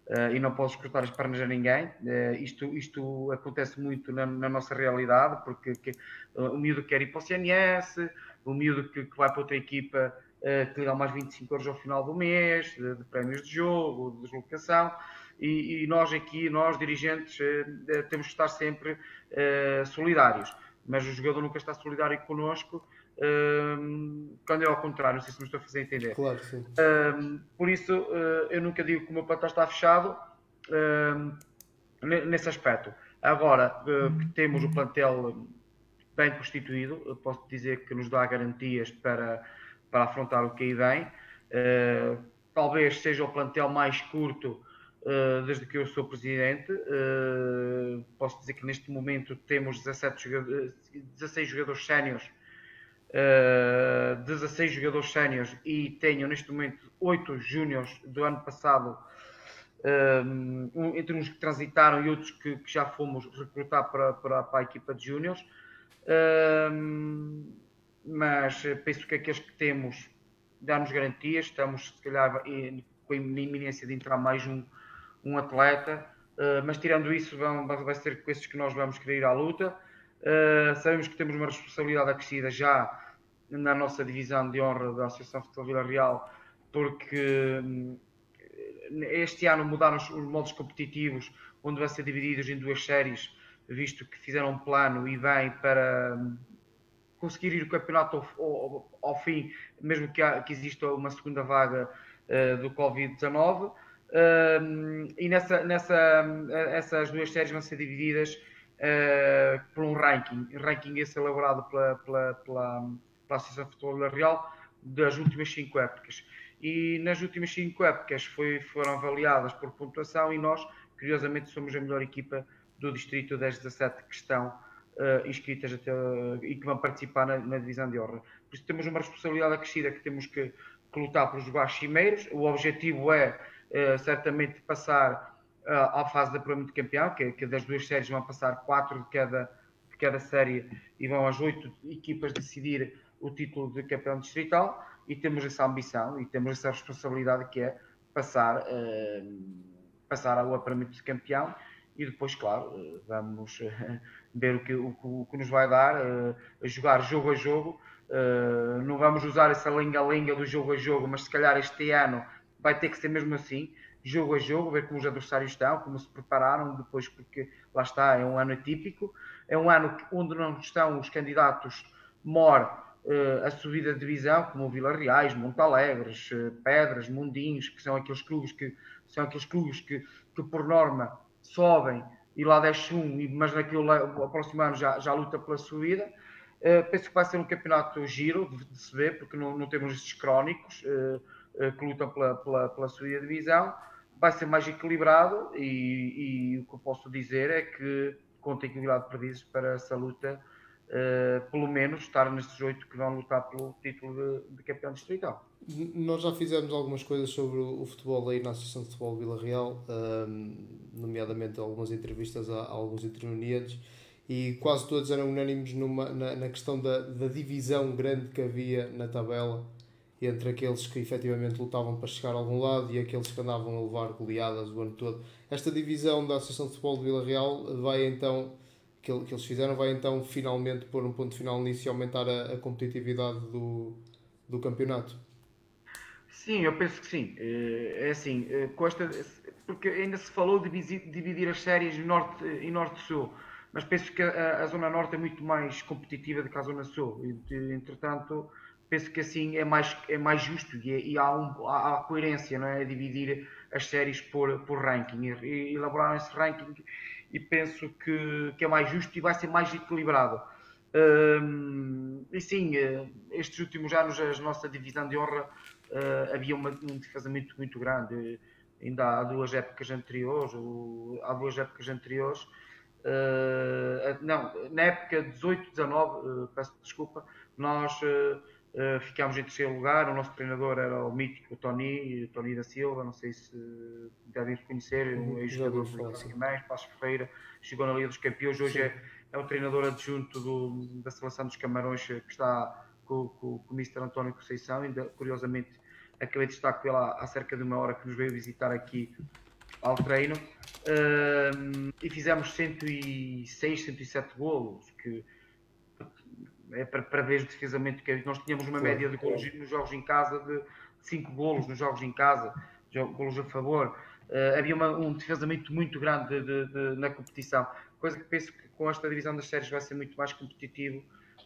uh, e não podes cortar as pernas a ninguém. Uh, isto, isto acontece muito na, na nossa realidade, porque que, uh, o miúdo quer ir para o CNS, o miúdo que, que vai para outra equipa que lhe dá mais 25 euros ao final do mês, de, de prémios de jogo, de deslocação. E, e, nós aqui, nós dirigentes, temos que estar sempre solidários. Mas o jogador nunca está solidário connosco quando é ao contrário, não sei se me estou a fazer entender. Claro, sim. por isso, uh, eu nunca digo que o meu plantel está fechado nesse aspecto. Agora uh, que temos o plantel bem constituído, posso dizer que nos dá garantias para, para afrontar o que aí vem. Uh, talvez seja o plantel mais curto desde que eu sou presidente. posso dizer que neste momento temos 17 jogadores, 16 jogadores séniores uh, eh, 16 jogadores séniores e tenho neste momento 8 júniores do ano passado, eh, um, entre uns que transitaram e outros que, que já fomos recrutar para, para, para a equipa de júniores. Uh, mas penso que aqueles que temos dá-nos garantias, estamos se calhar com a iminência de entrar mais um, um atleta, uh, mas tirando isso vão, vai ser com esses que nós vamos querer ir à luta. Uh, sabemos que temos uma responsabilidade acrescida já na nossa divisão de honra da Associação Futebol Vila Real, porque hum, este ano mudaram os modos competitivos, onde vai ser divididos em duas séries, visto que fizeram um plano e bem para hum, conseguir ir o campeonato ao, ao, ao fim, mesmo que, há, que exista uma segunda vaga uh, do Covid-19. Uh, e nessa, nessa, essas duas séries vão ser divididas uh, por um ranking, ranking esse elaborado pela, pela, pela, pela Associação Futebol Real das últimas cinco épocas. E nas últimas cinco épocas foi, foram avaliadas por pontuação e nós, curiosamente, somos a melhor equipa do distrito das 17 que estão uh, inscritas até, uh, e que vão participar na, na, divisão de honra. Por isso temos uma responsabilidade acrescida que temos que, que lutar pelos lugares cimeiros. O objetivo é uh, certamente passar à fase de apuramento de campeão, que, que, das duas séries vão passar quatro de cada, de cada série e vão as oito equipas decidir o título de campeão distrital e temos essa ambição e temos essa responsabilidade que é passar, uh, passar ao apuramento de campeão e depois, claro, uh, vamos ver o que, o, o, que nos vai dar, jogar jogo a jogo. não vamos usar essa lenga-lenga do jogo a jogo, mas se calhar este ano vai ter que ser mesmo assim, jogo a jogo, ver como os adversários estão, como se prepararam depois, porque lá está, é um ano atípico, é um ano onde não estão os candidatos mor uh, a subida de divisão, como o Vila Reais, Montalegres, uh, Pedras, Mundinhos, que são aqueles clubes que são aqueles clubes que, que por norma sobem e lá desce um, mas naquele próximo ano já, já luta pela subida. Uh, penso que vai ser um campeonato giro de, de se ver, porque não, não temos estes crónicos que lutam pela, pela, pela subida de divisão. Vai ser mais equilibrado e, e o que eu posso dizer é que conta equilibrado de perdizes para essa luta Uh, pelo menos estar nestes oito que vão lutar pelo título de, de, campeão distrital. Nós já fizemos algumas coisas sobre o futebol aí na Associação de Futebol Vila Real, um, nomeadamente algumas entrevistas a, a, alguns intervenientes, e quase todos eram unânimes numa, na, na questão da, da divisão grande que havia na tabela entre aqueles que efetivamente lutavam para chegar a algum lado e aqueles que andavam a levar goleadas o ano todo. Esta divisão da Associação de Futebol de Vila Real vai então que, eles fizeram vai então finalmente pôr um ponto final nisso e aumentar a, a competitividade do, do campeonato? Sim, eu penso que sim. Eh, é assim, eh, com esta, porque ainda se falou de dividir as séries norte e norte-sul, mas penso que a, a, zona norte é muito mais competitiva do que a zona sul. E, entretanto, penso que assim é mais, é mais justo e, é, e há, um, há, há, coerência, não é? Dividir as séries por, por ranking e, e elaborar esse ranking e penso que, que é mais justo e vai ser mais equilibrado. Um, e sim, eh, estes últimos anos a nossa divisão de honra uh, havia uma, um desfazamento muito grande. Ainda há duas épocas anteriores, há duas épocas anteriores, uh, não, na época 18-19, uh, peço desculpa, nós Uh, ficámos em terceiro lugar, o nosso treinador era o mítico Tony, Tony da Silva, não sei se devem reconhecer, um ex-jogador do Guimarães, Passos Ferreira, chegou na Liga dos Campeões, hoje é, é o treinador adjunto do, da seleção dos Camarões, que está com, com, com o Mr. António Conceição, ainda curiosamente acabei de estar com ele há, há, cerca de uma hora que nos veio visitar aqui ao treino, uh, e fizemos 106, 107 golos, que é para, para ver defesamente que nós tínhamos uma média de golos nos jogos em casa de 5 golos nos jogos em casa, golos a favor. Uh, havia uma, um defesamento muito grande de, de, de, na competição, coisa que penso que com esta divisão das séries vai ser muito mais competitivo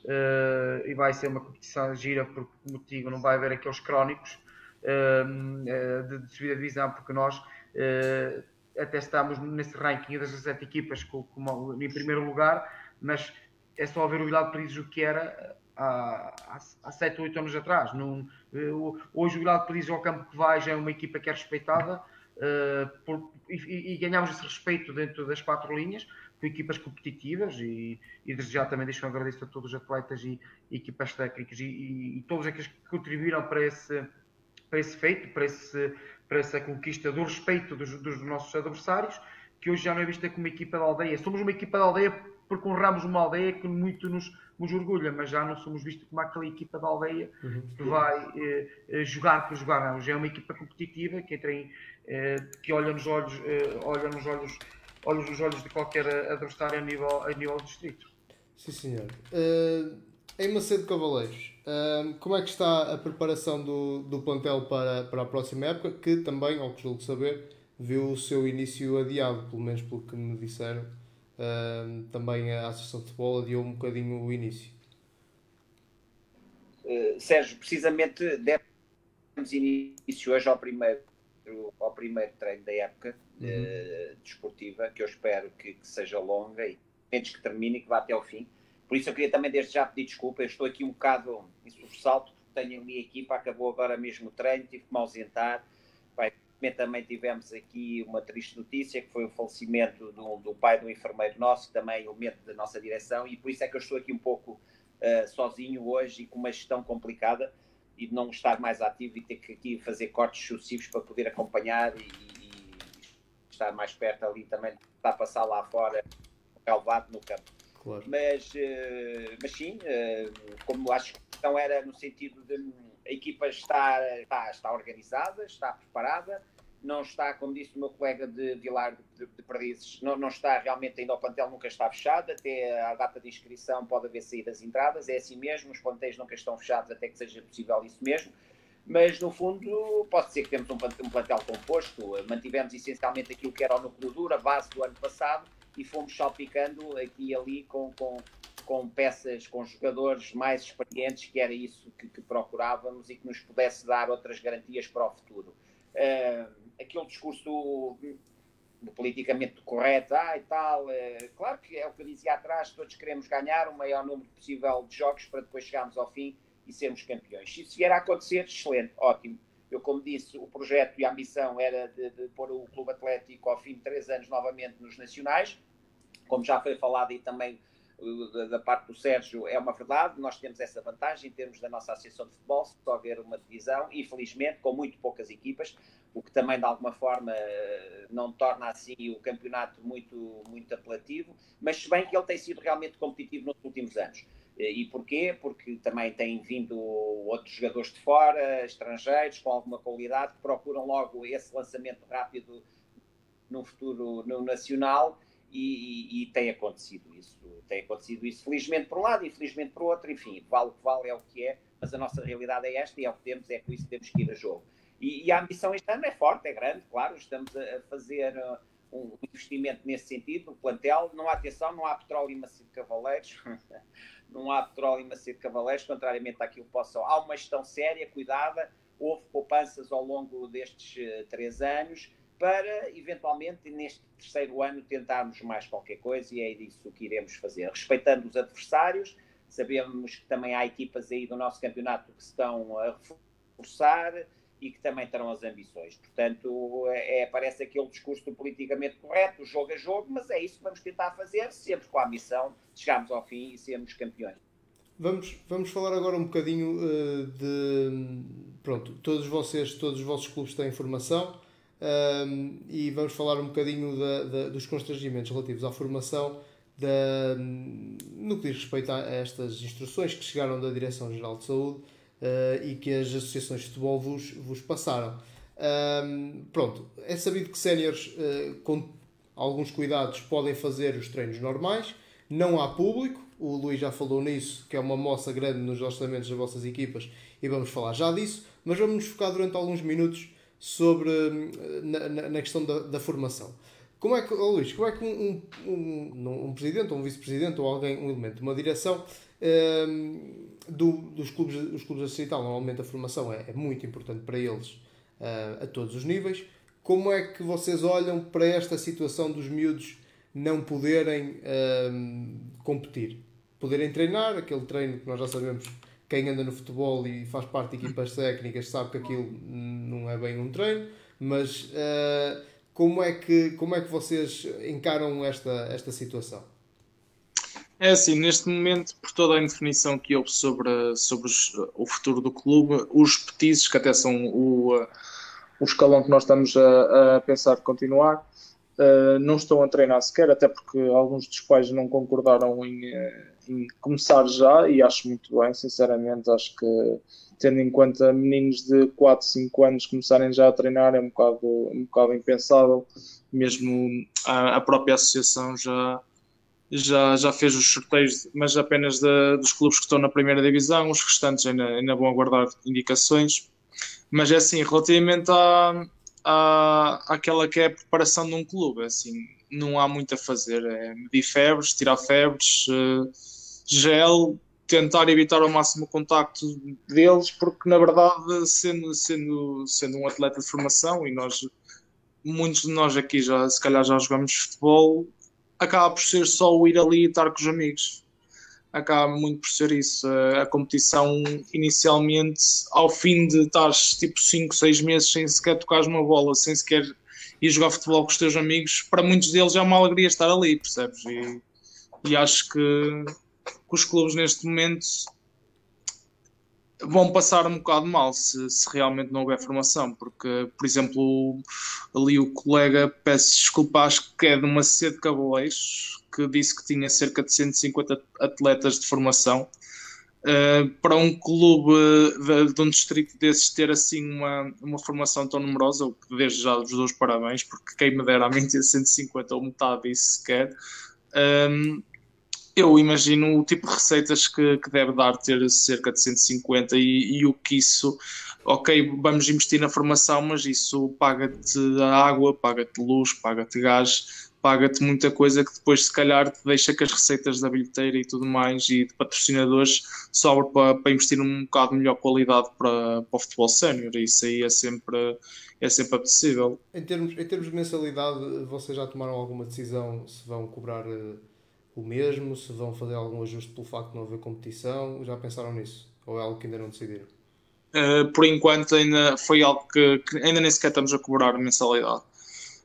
uh, e vai ser uma competição gira, porque, como digo, não vai haver aqueles crónicos uh, de, de subida de divisão, porque nós até estamos nesse ranking das 17 equipas com, com, em primeiro lugar, mas é só ver o Vila de Paris o que era há, há, há 7 ou 8 anos atrás. Não, hoje o Vila de Paris ao campo que vai já é uma equipa que é respeitada uh, por, e, e, ganhamos esse respeito dentro das quatro linhas com equipas competitivas e, e desde já também deixo um agradecer a todos os atletas e, e equipas técnicas e, e, e, todos aqueles que contribuíram para esse, para esse feito, para, esse, para essa conquista do respeito dos, dos nossos adversários, que hoje já não é vista como uma equipa da aldeia. Somos uma equipa da aldeia porque honramos uma aldeia que muito nos, nos orgulha, mas já não somos vistos como aquela equipa da aldeia uhum. que vai eh, eh, jogar por jogar, não. Já é uma equipa competitiva que, entra em, eh, que olha nos olhos, eh, olha nos olhos, olhos nos olhos de qualquer adversário a nível, a nível distrito. Sim, senhor. Uh, em Macedo Cavaleiros, uh, como é que está a preparação do, do plantel para, para a próxima época, que também, ao que julgo saber, viu o seu início adiado, pelo menos pelo que me disseram uh, também a Associação de Futebol adiou um bocadinho o início. Uh, Sérgio, precisamente demos início hoje ao primeiro, ao primeiro treino da época uhum. uh, desportiva, que eu espero que, que, seja longa e antes que termine e que vá até ao fim. Por isso eu queria também desde já pedir desculpa, eu estou aqui um bocado em sobressalto, porque tenho a minha equipa, acabou agora mesmo o treino, tive que me ausentar, vai também tivemos aqui uma triste notícia, que foi o falecimento do, do pai do enfermeiro nosso, também elemento da nossa direção, e por isso é que eu estou aqui um pouco uh, sozinho hoje e com uma gestão complicada e de não estar mais ativo e ter que aqui fazer cortes sucessivos para poder acompanhar e, e estar mais perto ali também, está a passar lá fora, relevado no campo. Claro. Mas, uh, mas sim, uh, como acho que a questão era no sentido de a equipa está, está, está organizada, está preparada, não está, como disse o meu colega de Vilar de, de Perdizes, não, não está realmente ainda o plantel nunca está fechado, até a data de inscrição pode haver saídas e entradas, é assim mesmo, os plantéis nunca estão fechados até que seja possível isso mesmo, mas no fundo pode ser que temos um, um plantel composto, mantivemos essencialmente aquilo que era o núcleo duro, a base do ano passado, e fomos salpicando aqui e ali com, com, com peças, com jogadores mais experientes, que era isso que, que, procurávamos e que nos pudesse dar outras garantias para o futuro. Uh, aquele discurso politicamente correto, ah, e tal, uh, claro que é o que eu dizia atrás, todos queremos ganhar o maior número possível de jogos para depois chegarmos ao fim e sermos campeões. Se isso vier a acontecer, excelente, ótimo. Eu, como disse, o projeto e a ambição era de, de pôr o Clube Atlético ao fim de três anos novamente nos Nacionais, como já foi falado e também da parte do Sérgio é uma verdade, nós temos essa vantagem em termos da nossa associação de futebol, só haver uma divisão, infelizmente, com muito poucas equipas, o que também de alguma forma não torna assim o campeonato muito, muito apelativo, mas se bem que ele tem sido realmente competitivo nos últimos anos. E porquê? Porque também têm vindo outros jogadores de fora, estrangeiros, com alguma qualidade, que procuram logo esse lançamento rápido no futuro no nacional e, e, e, tem acontecido isso. Tem acontecido isso, felizmente por um lado, infelizmente por outro, enfim, vale o que vale, é o que é, mas a nossa realidade é esta e é o que temos, é com isso que temos que ir a jogo. E, e a ambição este ano é forte, é grande, claro, estamos a, fazer uh, um investimento nesse sentido, no plantel, não há atenção, não há petróleo e macio de cavaleiros, não há petróleo e macio de cavaleiros, contrariamente àquilo que possam. Há uma gestão séria, cuidada, houve poupanças ao longo destes uh, três anos, para eventualmente neste terceiro ano tentarmos mais qualquer coisa e é isso que iremos fazer. Respeitando os adversários, sabemos que também há equipas aí do nosso campeonato que estão a reforçar e que também terão as ambições. Portanto, é, parece aquele discurso politicamente correto, jogo a jogo, mas é isso que vamos tentar fazer, sempre com a missão de chegarmos ao fim e sermos campeões. Vamos, vamos falar agora um bocadinho uh, de. Pronto, todos vocês, todos os vossos clubes têm formação um, e vamos falar um bocadinho da, da, dos constrangimentos relativos à formação da, no que diz respeito a estas instruções que chegaram da Direção-Geral de Saúde uh, e que as associações de futebol vos, vos passaram. Um, pronto, é sabido que séniores uh, com alguns cuidados podem fazer os treinos normais, não há público, o Luís já falou nisso, que é uma moça grande nos orçamentos das vossas equipas e vamos falar já disso, mas vamos nos focar durante alguns minutos sobre na, na questão da, da, formação. Como é que, oh Luís, como é que um, um, um presidente ou um vice-presidente ou alguém, um elemento de uma direção um, do, dos clubes, os clubes assim tal, normalmente a formação é, é muito importante para eles uh, a todos os níveis. Como é que vocês olham para esta situação dos miúdos não poderem ehm, competir? Poderem treinar, aquele treino que nós já sabemos quem anda no futebol e faz parte de equipas técnicas sabe que aquilo não é bem um treino, mas uh, como, é que, como é que vocês encaram esta, esta situação? É assim, neste momento, por toda a indefinição que houve sobre, sobre o futuro do clube, os petizes, que até são o, o escalão que nós estamos a, a pensar continuar, uh, não estão a treinar sequer, até porque alguns dos pais não concordaram em, começar já e acho muito bem, sinceramente, acho que tendo em conta meninos de 4, 5 anos começarem já a treinar é um bocado, um bocado impensável, mesmo a, a própria associação já, já, já fez os sorteios, mas apenas de, dos clubes que estão na primeira divisão, os restantes ainda, ainda vão aguardar indicações. Mas é assim, relativamente à, à, àquela que é a preparação de um clube, é assim, não há muito a fazer. É medir febres, tirar febres, uh, gel, tentar evitar ao máximo o contacto deles, porque na verdade, sendo, sendo, sendo um atleta de formação, e nós, muitos de nós aqui já, se calhar já jogamos futebol, acaba por ser só o ir ali e estar com os amigos. Acaba muito por ser isso. A competição, inicialmente, ao fim de estar tipo 5, 6 meses sem sequer tocar uma bola, sem sequer ir jogar futebol com os teus amigos, para muitos deles é uma alegria estar ali, percebes? E, e acho que que os clubes neste momento vão passar um bocado mal se, se, realmente não houver formação, porque, por exemplo, ali o colega, peço desculpa, acho que é de uma sede de Cavaleiros, que disse que tinha cerca de 150 atletas de formação. Uh, para um clube de, de, um distrito desses ter assim uma, uma formação tão numerosa, que desde já os dou os parabéns, porque quem me dera a mim ter 150 ou metade disso sequer. Eh, eu imagino o tipo de receitas que, que deve dar ter cerca de 150 e, e o que isso, ok, vamos investir na formação, mas isso paga-te a água, paga-te luz, paga-te gás, paga-te muita coisa que depois, se calhar, te deixa que as receitas da bilheteira e tudo mais e de patrocinadores sobra para, para investir um bocado melhor qualidade para, para o futebol sénior. Isso aí é sempre, é sempre possível. Em termos, em termos de mensalidade, vocês já tomaram alguma decisão se vão cobrar uh, o mesmo, se vão fazer algum ajuste pelo facto de não haver competição? Já pensaram nisso? Ou é algo que ainda não decidiram? Uh, por enquanto ainda foi algo que, que, ainda nem sequer estamos a cobrar mensalidade.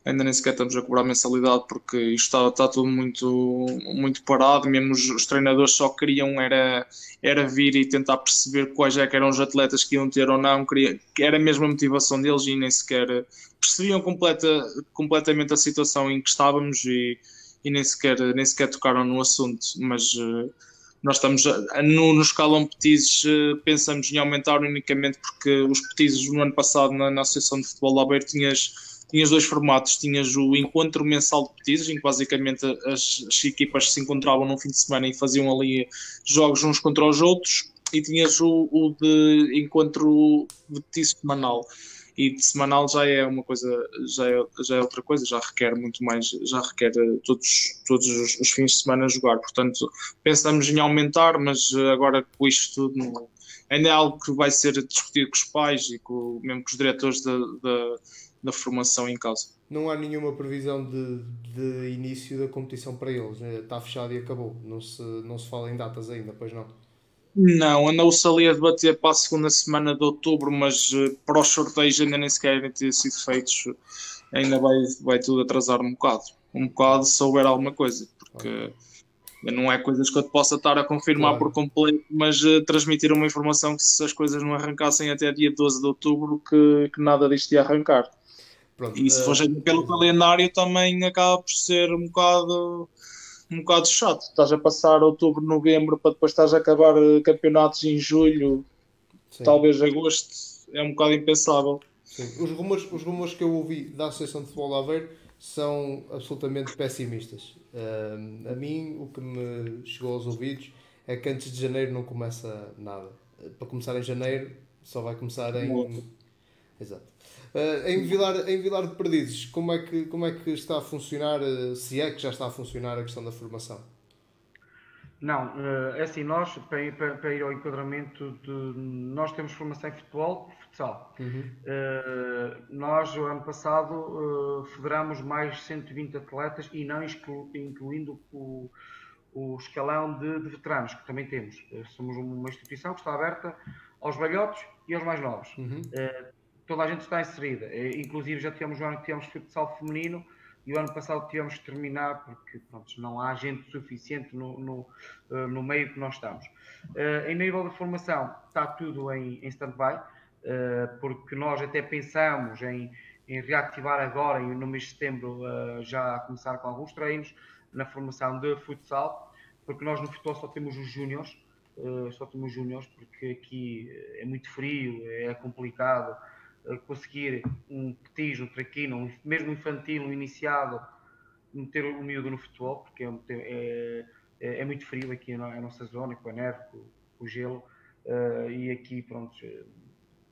Ainda nem sequer estamos a cobrar mensalidade porque isto está, está tudo muito, muito parado. Mesmo os, os, treinadores só queriam era, era vir e tentar perceber quais é eram os atletas que iam ter ou não. Queria, que era mesmo a motivação deles e nem sequer percebiam completa, completamente a situação em que estávamos e, e nem, sequer, nem sequer tocaram no assunto. Mas uh, nós estamos no, no escalão petizes, uh, pensamos em aumentar unicamente porque os petizes no ano passado na, na Associação de Futebol Aberto tinhas tinhas dois formatos, tinhas o encontro mensal de petizes, em que basicamente as, as, equipas se encontravam num fim de semana e faziam ali jogos uns contra os outros, e tinhas o, o de encontro de petizes semanal. E de semanal já é uma coisa, já é, já é outra coisa, já requer muito mais, já requer todos, todos os, os fins de semana jogar. Portanto, pensamos em aumentar, mas agora com isto tudo não, ainda é algo que vai ser discutido com os pais e com, mesmo com os diretores da, da da formação em causa. Não há nenhuma previsão de, de início da competição para eles, né? está fechado e acabou. Não se, não se fala em datas ainda, pois não? Não, andou-se ali a debater para a segunda semana de outubro, mas uh, para os sorteios ainda nem sequer devem ter sido feitos. Ainda vai, vai tudo atrasar um bocado. Um bocado se houver alguma coisa, porque não é coisas que eu te possa estar a confirmar claro. por completo, mas uh, transmitir uma informação que se as coisas não arrancassem até dia 12 de outubro, que, que nada disto ia arrancar. Pronto, e se uh, for pelo calendário também acaba por ser um bocado um bocado chato. Estás a passar outubro, novembro para depois estás a acabar eh, campeonatos em julho, Sim. talvez agosto. É um bocado impensável. Sim. Os, rumores, os rumores que eu ouvi da Associação de Futebol Aveiro são absolutamente pessimistas. Uh, a mim, o que me chegou aos ouvidos é que antes de janeiro não começa nada. Para começar em janeiro, só vai começar em. Exato. Uh, em, Vilar, em Vilar de Perdizes, como é, que, como é que está a funcionar, uh, se é que já está a funcionar a questão da formação? Não, uh, é assim, nós, para, para, para, ir ao enquadramento, de, nós temos formação em futebol e futsal. Uhum. nós, o ano passado, federamos mais 120 atletas e não exclu, incluindo o, o escalão de, de, veteranos, que também temos. somos uma instituição que está aberta aos velhotes e aos mais novos. Uhum toda a gente está inserida. Eh, inclusive já tivemos um ano que tivemos futsal feminino e o ano passado tivemos que terminar porque pronto, não há gente suficiente no, no, eh, no meio que nós estamos. Uh, em nível de formação está tudo em, em stand-by, porque nós até pensamos em, em reativar agora, no mês de setembro, já começar com alguns treinos na formação de futsal, porque nós no futebol só temos os júniores, só temos júniores, porque aqui é muito frio, é complicado, conseguir um petis, um traquino, mesmo infantil, um iniciado, meter o miúdo no futebol, porque é, é, é, é muito frio aqui na, nossa zona, com a neve, com, com o gelo, uh, e aqui, pronto,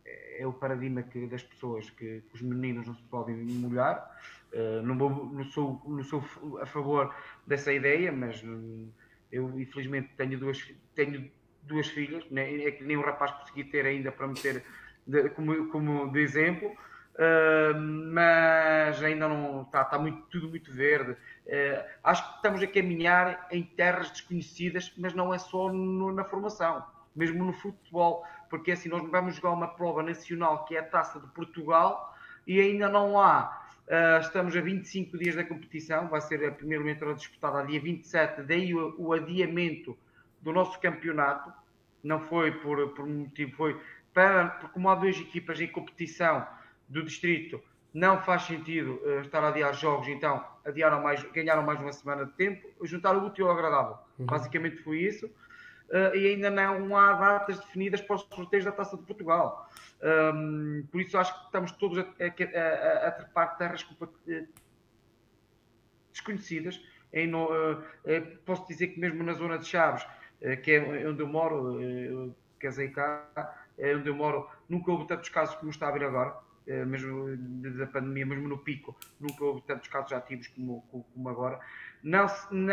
é, é o paradigma que, das pessoas que, que, os meninos não se podem molhar. Uh, não, vou, não, sou, não sou a favor dessa ideia, mas hum, eu infelizmente tenho duas, tenho duas filhas, né? é que nem um rapaz consegui ter ainda para meter de, como, como de exemplo, uh, mas ainda não está, está muito, tudo muito verde. Uh, acho que estamos a caminhar em terras desconhecidas, mas não é só no, na formação, mesmo no futebol, porque assim nós vamos jogar uma prova nacional que é a Taça de Portugal e ainda não há. Uh, estamos a 25 dias da competição, vai ser a primeira eliminatória disputada a dia 27, daí o, o adiamento do nosso campeonato. Não foi por, por motivo, foi para, porque como há duas equipas em competição do distrito, não faz sentido uh, estar a adiar jogos, então adiaram mais, ganharam mais uma semana de tempo, juntar o útil ao agradável. Uhum. Basicamente foi isso. Uh, e ainda não há datas definidas para os sorteios da Taça de Portugal. Um, por isso acho que estamos todos a, a, a, a trepar terras eh, desconhecidas. Em, uh, posso dizer que mesmo na zona de Chaves, que é onde eu moro, casei cá, onde eu moro, nunca houve tantos casos como está a vir agora. mesmo da pandemia, mesmo no pico, nunca houve tantos casos ativos como, como agora. Não,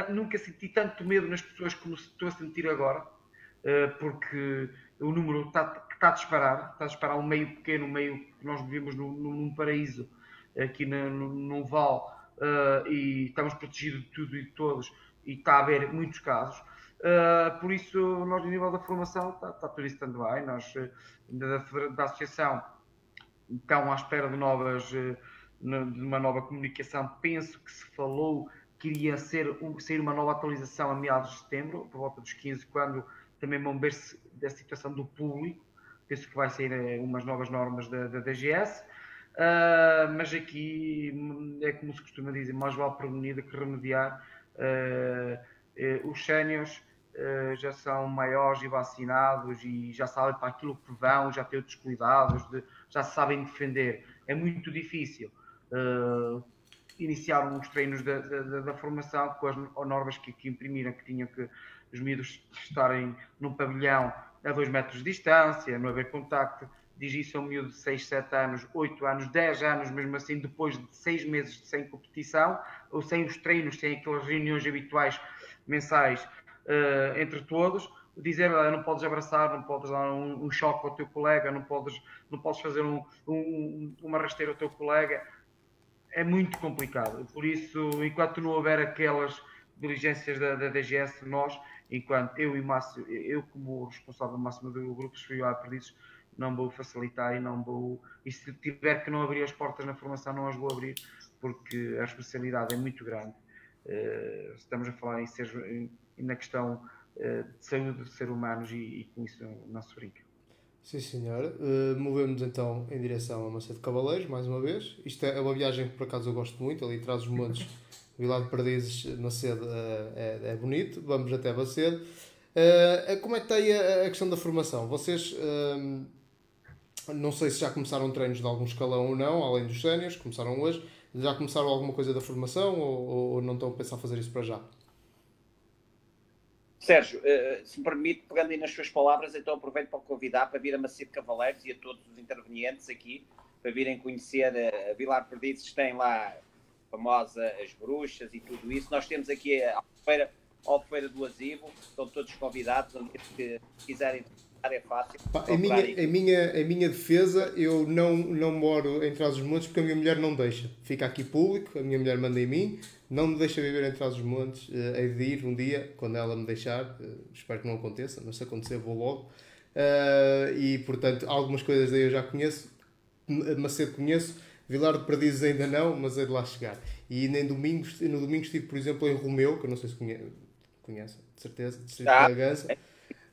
nunca senti tanto medo nas pessoas como estou a sentir agora, porque o número está, está a disparar, está a disparar um meio pequeno, um meio que nós vivemos num, num paraíso, aqui no, num vale, e estamos protegidos de tudo e de todos, e está a haver muitos casos. Uh, por isso, nós, a nível da formação, está, está tudo isso estando bem. Nós, da, da associação, estão à espera de novas, de uma nova comunicação. Penso que se falou que iria ser, ser uma nova atualização a meados de setembro, por volta dos 15, quando também vão ver-se da situação do público. Penso que vai sair eh, umas novas normas da, da DGS. Uh, mas aqui é como se costuma dizer, mais vale prevenir do que remediar. Uh, uh, os séniores já são maiores e vacinados e já sabem para aquilo que vão, já têm outros cuidados, de, já sabem defender. É muito difícil uh, iniciar uns treinos da, da, da, formação com as normas que, que imprimiram, que tinham que os miúdos estarem num pavilhão a 2 metros de distância, não haver contacto. Diz isso a um miúdo de 6, 7 anos, 8 anos, 10 anos, mesmo assim, depois de 6 meses sem competição, ou sem os treinos, sem aquelas reuniões habituais mensais uh, entre todos, dizer não podes abraçar, não podes dar um, um, choque ao teu colega, não podes, não podes fazer um, um, uma rasteira ao teu colega, é muito complicado. Por isso, enquanto não houver aquelas diligências da, da DGS, nós, enquanto eu e Márcio, eu como responsável máximo do grupo Superior a Perdidos, não vou facilitar e não vou. E se tiver que não abrir as portas na formação, não as vou abrir, porque a responsabilidade é muito grande. Uh, estamos a falar em, ser, em e na questão uh, de saúde dos seres humanos e, e, com isso não se brinca. Sim, senhor. Uh, Movemos então em direção a Macedo Cavaleiros, mais uma vez. Isto é uma viagem que por acaso eu gosto muito, ali traz os montes, Vilar de Perdizes, Macedo uh, é, é bonito. Vamos até Macedo. Uh, como é que está aí a, a questão da formação? Vocês, não sei se já começaram treinos de algum escalão ou não, além dos séniores, começaram hoje. Já começaram alguma coisa da formação ou, ou não estão a pensar fazer isso para já? Sérgio, uh, se me permite, pegando aí nas suas palavras, então aproveito para convidar para vir a Macedo Cavaleiros e a todos os intervenientes aqui, para virem conhecer uh, a Vilar Perdizes, tem lá a famosa as bruxas e tudo isso. Nós temos aqui a Albufeira, Albufeira do Azivo, estão todos convidados, onde quiserem é fácil. Pá, em, minha, em, minha, em minha defesa, eu não, não moro em Trás-os-Montes porque a minha mulher não deixa. Fica aqui público, a minha mulher manda em mim, não me deixa viver em Trás-os-Montes. Uh, hei de ir um dia, quando ela me deixar, uh, espero que não aconteça, mas se acontecer vou logo. Uh, e portanto, algumas coisas daí eu já conheço, Macedo conheço, Vilar de Perdizes ainda não, mas é de lá chegar. E nem domingos, no domingo estive, por exemplo, em Romeu, que eu não sei se conhece, conhece de certeza, de ah, Bragança.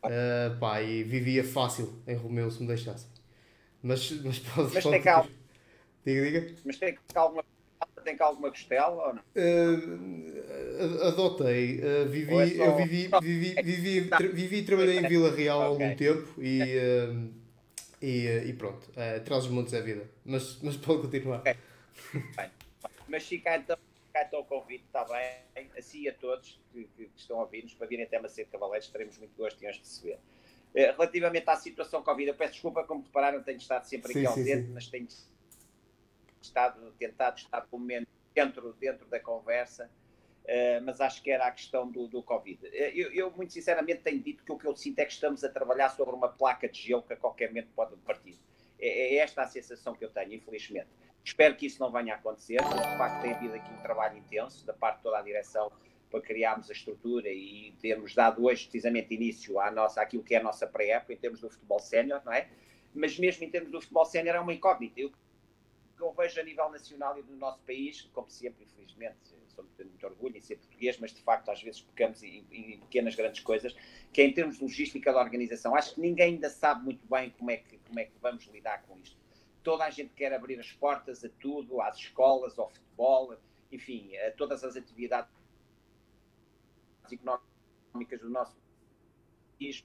Uh, pá, e vivia fácil em Romeu se me deixasse. Mas, mas pode. Mas tem cá. Diga, diga. Mas tem cá alguma, tem cá alguma costela ou não? Uh, adotei. Uh, vivi, é só... Eu vivi, vivi, vivi, tra, vivi e trabalhei em Vila Real há okay. algum tempo e, uh, e, e pronto. Uh, Traz os montes é vida. Mas, mas pode continuar. Okay. Bem, mas fica então cá está o convite, está bem, assim a todos que, que, estão a ouvir-nos para virem até Macedo Cavaleiros, teremos muito gosto em os receber. Uh, relativamente à situação Covid, eu peço desculpa, como repararam, tenho estado sempre aqui sim, ausente, sim. mas tenho estado, tentado estar pelo menos dentro, dentro da conversa, uh, mas acho que era a questão do, do Covid. Uh, eu, eu, muito sinceramente, tenho dito que o que eu sinto é que estamos a trabalhar sobre uma placa de gelo que a qualquer momento pode partir. É, é esta a sensação que eu tenho, infelizmente. Espero que isso não venha a acontecer, porque de facto tem havido aqui um trabalho intenso da parte de toda a direção para criarmos a estrutura e termos dado hoje precisamente início à nossa, àquilo que é a nossa pré-época em termos do futebol sénior, não é? Mas mesmo em termos do futebol sénior é uma incógnita. Eu, eu vejo a nível nacional e do nosso país, como sempre, infelizmente, sou muito orgulho em ser português, mas de facto às vezes pecamos em, em, pequenas grandes coisas, que é em termos de logística da organização. Acho que ninguém ainda sabe muito bem como é que, como é que vamos lidar com isto toda a gente quer abrir as portas a tudo, às escolas, ao futebol, enfim, a todas as atividades económicas do nosso país.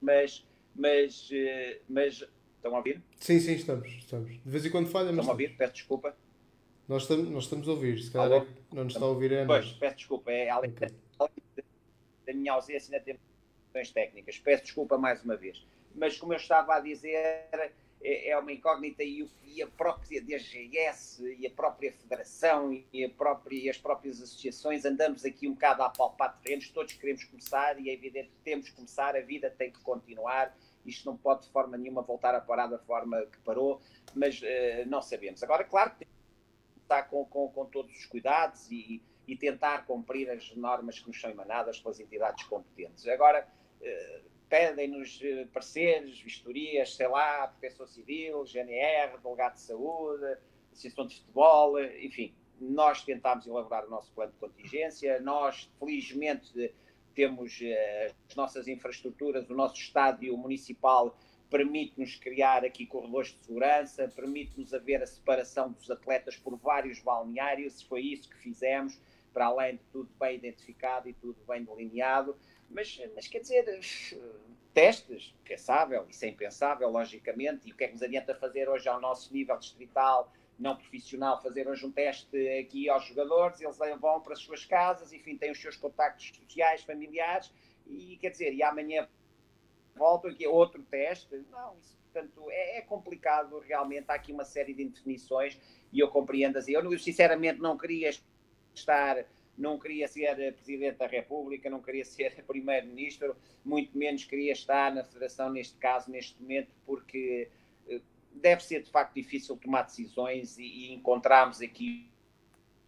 Mas, mas, eh, mas, estão a ouvir? Sim, sim, estamos, estamos. De vez em quando falha, mas. Estão a ouvir? Peço desculpa. Nós estamos, nós estamos a ouvir, se calhar é não nos está a ouvir é Pois, peço desculpa, é além, okay. da minha ausência ainda temos questões técnicas. Peço desculpa mais uma vez mas como eu estava a dizer, é, é, uma incógnita e a própria DGS e a própria Federação e, a própria, e as próprias associações andamos aqui um bocado a palpar terrenos, todos queremos começar e é evidente que temos que começar, a vida tem que continuar, isto não pode de forma nenhuma voltar a parar da forma que parou, mas uh, não sabemos. Agora, claro que está com, com, com todos os cuidados e, e tentar cumprir as normas que nos são emanadas pelas entidades competentes. Agora, uh, pedem-nos eh, pareceres, vistorias, sei lá, Proteção Civil, GNR, Delegado de Saúde, Associação de Futebol, enfim. Nós tentámos elaborar o nosso plano de contingência, nós, felizmente, temos eh, as nossas infraestruturas, o nosso estádio municipal permite-nos criar aqui corredores de segurança, permite-nos haver a separação dos atletas por vários balneários, foi isso que fizemos, para além de tudo bem identificado e tudo bem delineado. Mas, mas quer dizer, testes, pensável, isso é impensável, logicamente, e o que é que nos adianta fazer hoje ao nosso nível distrital, não profissional, fazer hoje um teste aqui aos jogadores, eles vão para as suas casas, enfim, têm os seus contactos sociais, familiares, e quer dizer, e amanhã voltam aqui outro teste. Não, isso, portanto, é, é, complicado realmente, há aqui uma série de indefinições, e eu compreendo assim, eu sinceramente não queria estar não queria ser Presidente da República, não queria ser Primeiro-Ministro, muito menos queria estar na Federação neste caso, neste momento, porque eh, deve ser de facto difícil tomar decisões e, e encontrarmos aqui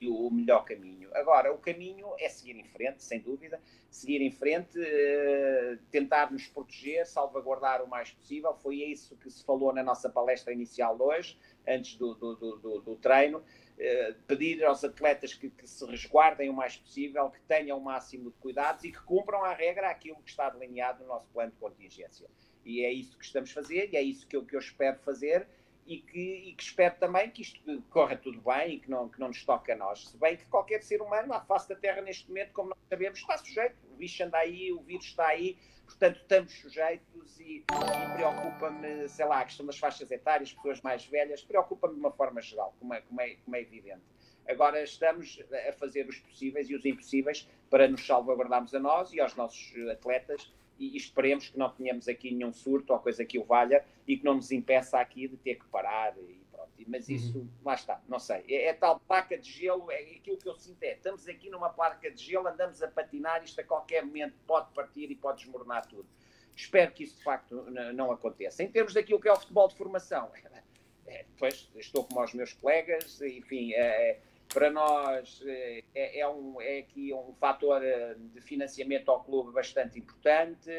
o melhor caminho. Agora, o caminho é seguir em frente, sem dúvida, seguir em frente, uh, tentar nos proteger, salvaguardar o mais possível. Foi isso que se falou na nossa palestra inicial hoje, antes do, do, do, do treino. Eh, pedir aos atletas que, que, se resguardem o mais possível, que tenham o máximo de cuidados e que cumpram à regra aquilo que está delineado no nosso plano de contingência. E é isso que estamos a fazer e é isso que eu, que eu espero fazer e que, e que, espero também que isto corra tudo bem e que não, que não nos toque a nós. Se bem que qualquer ser humano à face da Terra neste momento, como nós sabemos, está sujeito. O bicho anda aí, o vírus está aí, portanto estamos sujeitos e, e preocupa-me, sei lá, a questão das faixas etárias, pessoas mais velhas, preocupa-me de uma forma geral, como é, como, é, como é evidente. Agora estamos a fazer os possíveis e os impossíveis para nos salvaguardarmos a nós e aos nossos atletas e esperemos que não tenhamos aqui nenhum surto ou coisa que o valha e que não nos impeça aqui de ter que parar e pronto. Mas uhum. isso, uhum. lá está, não sei. É, é, tal placa de gelo, é aquilo que eu sinto é, estamos aqui numa placa de gelo, andamos a patinar, isto a qualquer momento pode partir e pode desmoronar tudo. Espero que isso de facto não aconteça. Em termos daquilo que é o futebol de formação, é, depois estou como os meus colegas, enfim, é, para nós é, é, é, um, é aqui um fator eh, de financiamento ao clube bastante importante,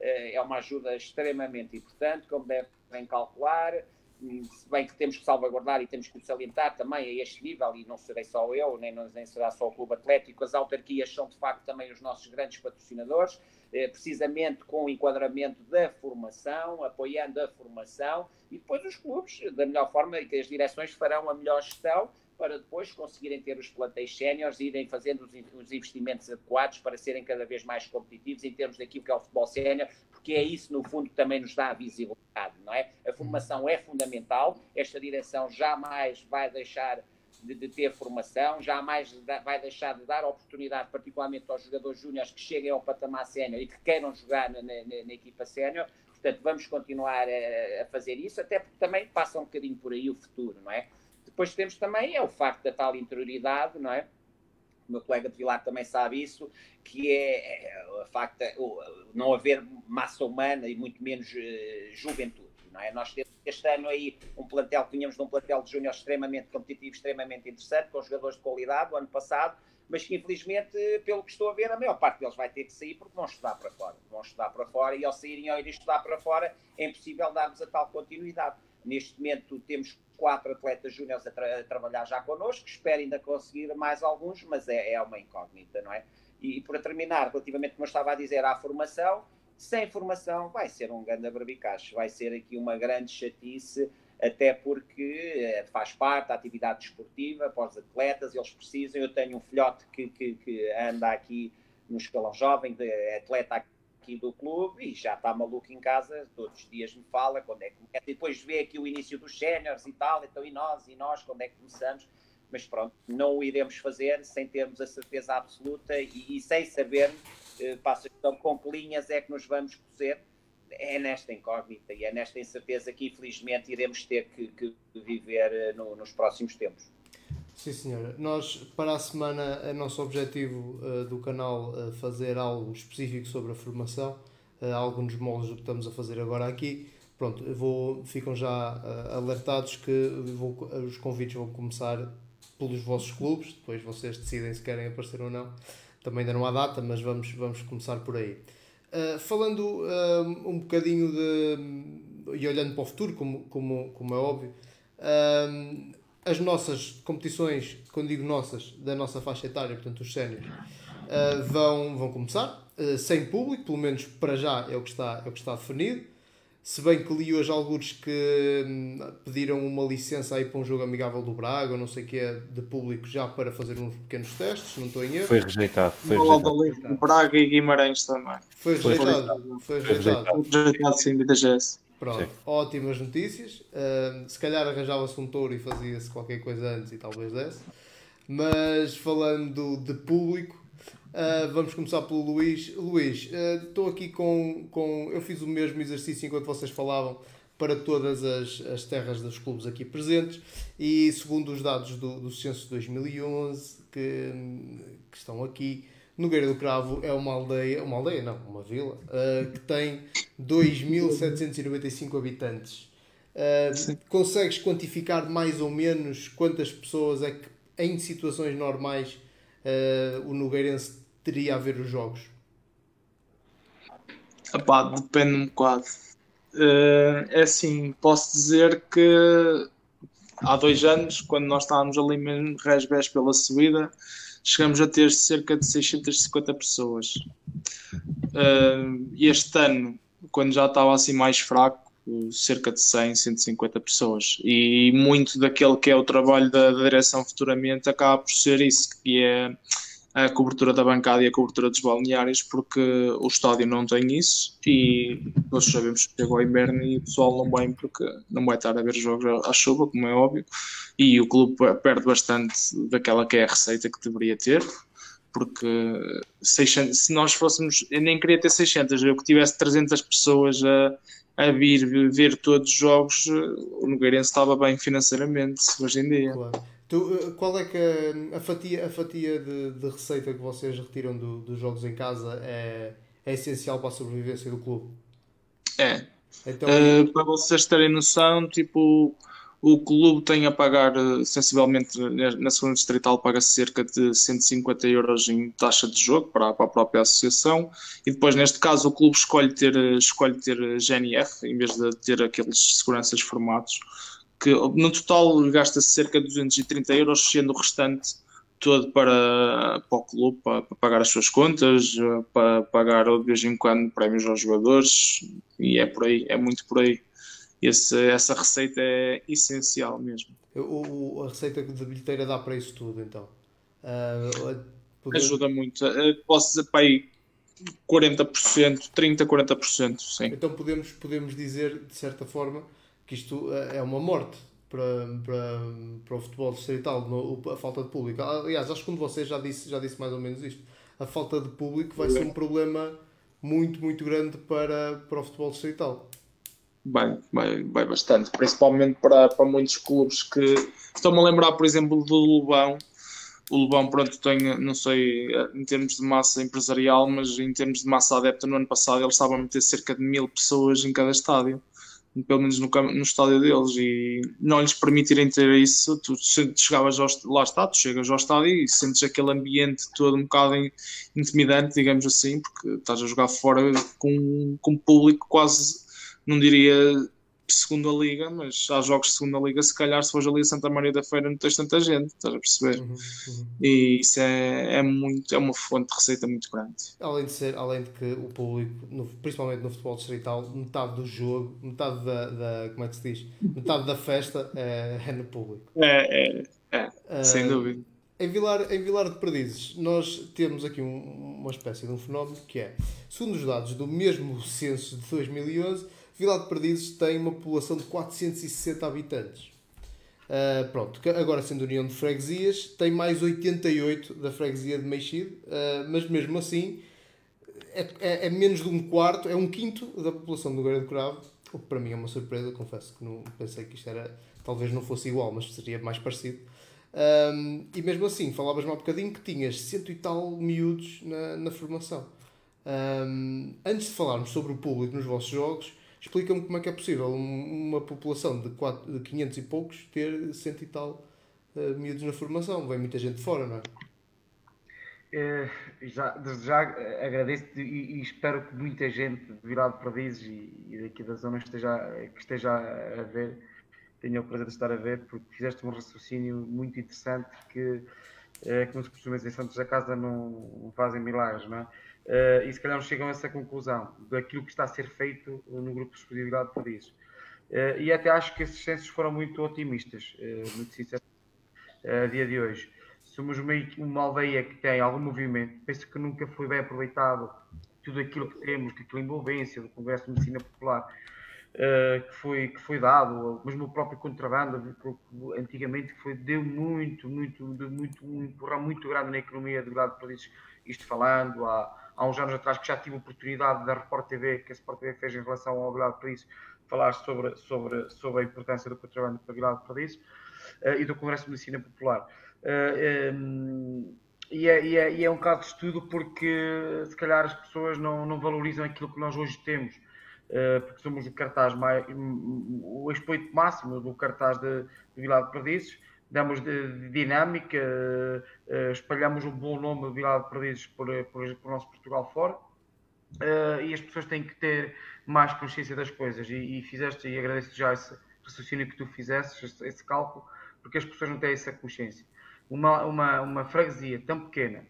eh, é uma ajuda extremamente importante, como devem calcular, se bem que temos que salvaguardar e temos que salientar também a este nível, e não serei só eu, nem, nem será só o Clube Atlético, as autarquias são de facto também os nossos grandes patrocinadores, eh, precisamente com o enquadramento da formação, apoiando a formação, e depois os clubes, da melhor forma, que as direções farão a melhor gestão, para depois conseguirem ter os plantéis séniores e irem fazendo os investimentos adequados para serem cada vez mais competitivos em termos daquilo que é o futebol sénior, porque é isso, no fundo, que também nos dá a visibilidade, não é? A formação é fundamental, esta direção jamais vai deixar de, de, ter formação, jamais vai deixar de dar oportunidade, particularmente aos jogadores júniores que cheguem ao patamar sénior e que queiram jogar na, na, na equipa sénior. Portanto, vamos continuar a, a, fazer isso, até porque também passa um bocadinho por aí o futuro, não é? Depois temos também é o facto da tal interioridade, não é? O meu colega de Vilar também sabe isso, que é, é o facto de não haver massa humana e muito menos uh, juventude. Não é? Nós temos este ano aí um plantel, tínhamos um plantel de júnior extremamente competitivo, extremamente interessante, com jogadores de qualidade, o ano passado, mas que infelizmente, pelo que estou a ver, a maior parte deles vai ter que sair porque vão estudar para fora. Vão estudar para fora e ao saírem ou irem estudar para fora é impossível darmos a tal continuidade. Neste momento temos quatro atletas júniores a, tra a, trabalhar já connosco, espero ainda conseguir mais alguns, mas é, é uma incógnita, não é? E, e para terminar, relativamente, como eu estava a dizer, à formação, sem formação vai ser um grande abrabicacho, vai ser aqui uma grande chatice, até porque eh, faz parte da atividade desportiva para os atletas, eles precisam. Eu tenho um filhote que, que, que anda aqui no escalão jovem, de atleta aqui aqui do clube e já está maluco em casa, todos os dias me fala quando é que começa. E depois vê aqui o início dos séniores e tal, então e nós, e nós, quando é que começamos? Mas pronto, não o iremos fazer sem termos a certeza absoluta e, e sem saber, eh, então, com que linhas é que nos vamos cozer, é nesta incógnita e é nesta incerteza que infelizmente iremos ter que, que viver no, nos próximos tempos. Sim, senhora. Nós, para a semana, é nosso objetivo uh, do canal uh, fazer algo específico sobre a formação, uh, algo nos moldes do que estamos a fazer agora aqui. Pronto, vou, ficam já alertados que vou, os convites vão começar pelos vossos clubes, depois vocês decidem se querem aparecer ou não. Também ainda não há data, mas vamos, vamos começar por aí. falando um bocadinho de. e olhando para o futuro, como, como, como é óbvio as nossas competições, quando digo nossas, da nossa faixa etária, portanto os séniores, uh, vão, vão começar, uh, sem público, pelo menos para já é o que está, é o que está definido. Se bem que li hoje alguns que hum, pediram uma licença aí para um jogo amigável do Braga, ou não sei o que é, de público já para fazer uns pequenos testes, não estou em erro. Foi rejeitado. Foi rejeitado. Braga e Guimarães também. Foi rejeitado. Foi rejeitado. Foi rejeitado, foi rejeitado sim, da GS. Pronto, Sim. ótimas notícias. Uh, se calhar arranjava-se um touro e fazia-se qualquer coisa antes e talvez desse. Mas falando de público, uh, vamos começar pelo Luís. Luís, ah, estou uh, aqui com, com. Eu fiz o mesmo exercício enquanto vocês falavam para todas as, as terras dos clubes aqui presentes e segundo os dados do, do censo 2011 que, que estão aqui, Nogueira do Cravo é uma aldeia, uma aldeia não, uma vila, uh, que tem 2.795 habitantes. Uh, consegues quantificar mais ou menos quantas pessoas é que em situações normais uh, o Nogueirense teria a ver os jogos? Epá, depende um bocado. Uh, é assim, posso dizer que há dois anos, quando nós estávamos ali mesmo resbés pela subida, chegamos a ter cerca de 650 pessoas. Uh, este ano, quando já estava assim mais fraco, cerca de 100, 150 pessoas. E muito daquele que é o trabalho da, da direção futuramente acaba por ser isso, que é a cobertura da bancada e a cobertura dos balneários, porque o estádio não tem isso e nós sabemos que chegou o inverno e o pessoal não vai porque não vai estar a ver jogos à chuva, como é óbvio, e o clube perde bastante daquela que é a receita que deveria ter, porque 600, se nós fôssemos, eu nem queria ter 600, eu que tivesse 300 pessoas a, a vir ver todos os jogos, o Nogueirense estava bem financeiramente hoje em dia. Claro. Tu, eh, qual é que a, a fatia, a fatia de, de, receita que vocês retiram do, dos jogos em casa é, é essencial para a sobrevivência do clube? É. Então, uh, para vocês terem noção, tipo, o clube tem a pagar eh, sensivelmente na segunda distrital paga cerca de 150 euros em taxa de jogo para, para, a própria associação e depois neste caso o clube escolhe ter escolhe ter GNR em vez de ter aqueles seguranças formados que no total gasta-se cerca de 230 euros, sendo o restante todo para, para o clube, para, para, pagar as suas contas, para pagar de vez em quando prémios aos jogadores, e é por aí, é muito por aí. Esse, essa receita é essencial mesmo. O, a receita de bilheteira dá para isso tudo, então? Uh, poder... Ajuda muito. Uh, posso dizer para aí 40%, 30%, 40%, sim. Então podemos, podemos dizer, de certa forma, que isto é, é uma morte para, para, para o futebol distrital, a falta de público. Aliás, acho que um de vocês já disse, já disse mais ou menos isto. A falta de público vai ser um problema muito, muito grande para, para o futebol distrital. Bem, vai, vai bastante, principalmente para, para muitos clubes que estou-me a lembrar, por exemplo, do Lubão. O Lubão, pronto, tem, não sei em termos de massa empresarial, mas em termos de massa adepta, no ano passado eles estavam a meter cerca de mil pessoas em cada estádio pelo menos no, no estádio deles, e não lhes permitirem ter isso, tu chegavas ao, lá está, tu chegas ao estádio e sentes aquele ambiente todo um bocado intimidante, digamos assim, porque estás a jogar fora com, com público quase, não diria segunda liga, mas há jogos de segunda liga, se calhar se fores ali a Santa Maria da Feira não tens tanta gente, estás a perceber? Uhum, uhum. E isso é, é, muito, é uma fonte de receita muito grande. Além de ser, além de que o público, no, principalmente no futebol distrital, metade do jogo, metade da, da como é que se diz? Metade da festa é, é no público. É, é, é uh, sem dúvida. Em Vilar, em Vilar de Perdizes, nós temos aqui um, uma espécie de um fenómeno que é, segundo os dados do mesmo censo de 2011, Vila de Perdizes tem uma população de 460 habitantes. Uh, pronto, agora sendo União de Freguesias, tem mais 88 da freguesia de Meixido, uh, mas mesmo assim é, é, é, menos de um quarto, é um quinto da população do Guerra do Cravo, o que para mim é uma surpresa, confesso que não pensei que isto era, talvez não fosse igual, mas seria mais parecido. Um, e mesmo assim, falavas-me há bocadinho que tinhas cento e tal miúdos na, na formação. Um, antes de falarmos sobre o público nos vossos jogos, explica-me como é que é possível uma população de, 4, de 500 e poucos ter cento e tal uh, miúdos na formação. Vem muita gente de fora, não é? é já, já agradeço e, e, espero que muita gente de Virado Perdizes e, e daqui da zona esteja, que esteja a ver, tenha o prazer de estar a ver, porque fizeste um raciocínio muito interessante que, é, como se costuma dizer, Santos da Casa não fazem milagres, não é? Uh, e se calhar não chegam a essa conclusão daquilo que está a ser feito no grupo de exclusividade de Paris. Uh, e até acho que esses censos foram muito otimistas, uh, muito sinceramente, a dia de hoje. Somos uma, uma aldeia que tem algum movimento, penso que nunca foi bem aproveitado tudo aquilo que temos, aquela envolvência do Congresso de Medicina Popular que, foi, que foi dado, mesmo o próprio contrabando, antigamente foi, deu muito, muito, muito, um empurrão muito grande na economia de Grado Paris, isto falando, há, há uns anos atrás que já tive a oportunidade da Report TV, que a Sport TV fez em relação ao Aguilar de falar sobre, sobre, sobre a importância do contrabando para Aguilar de uh, e do Congresso de Medicina Popular. Uh, eh, um, e, é, e, é, e é um caso de estudo porque se calhar as pessoas não, não valorizam aquilo que nós hoje temos, porque somos o cartaz mais, o expoente máximo do cartaz de, de Vilar de Perdizes, damos de, dinâmica, uh, espalhamos um bom nome de Vila de Perdizes por, por, por, nosso Portugal fora. E as pessoas têm que ter mais consciência das coisas e, e fizeste, e agradeço já esse raciocínio que tu fizeste, esse, esse, cálculo, porque as pessoas não têm essa consciência. Uma, uma, uma freguesia tão pequena,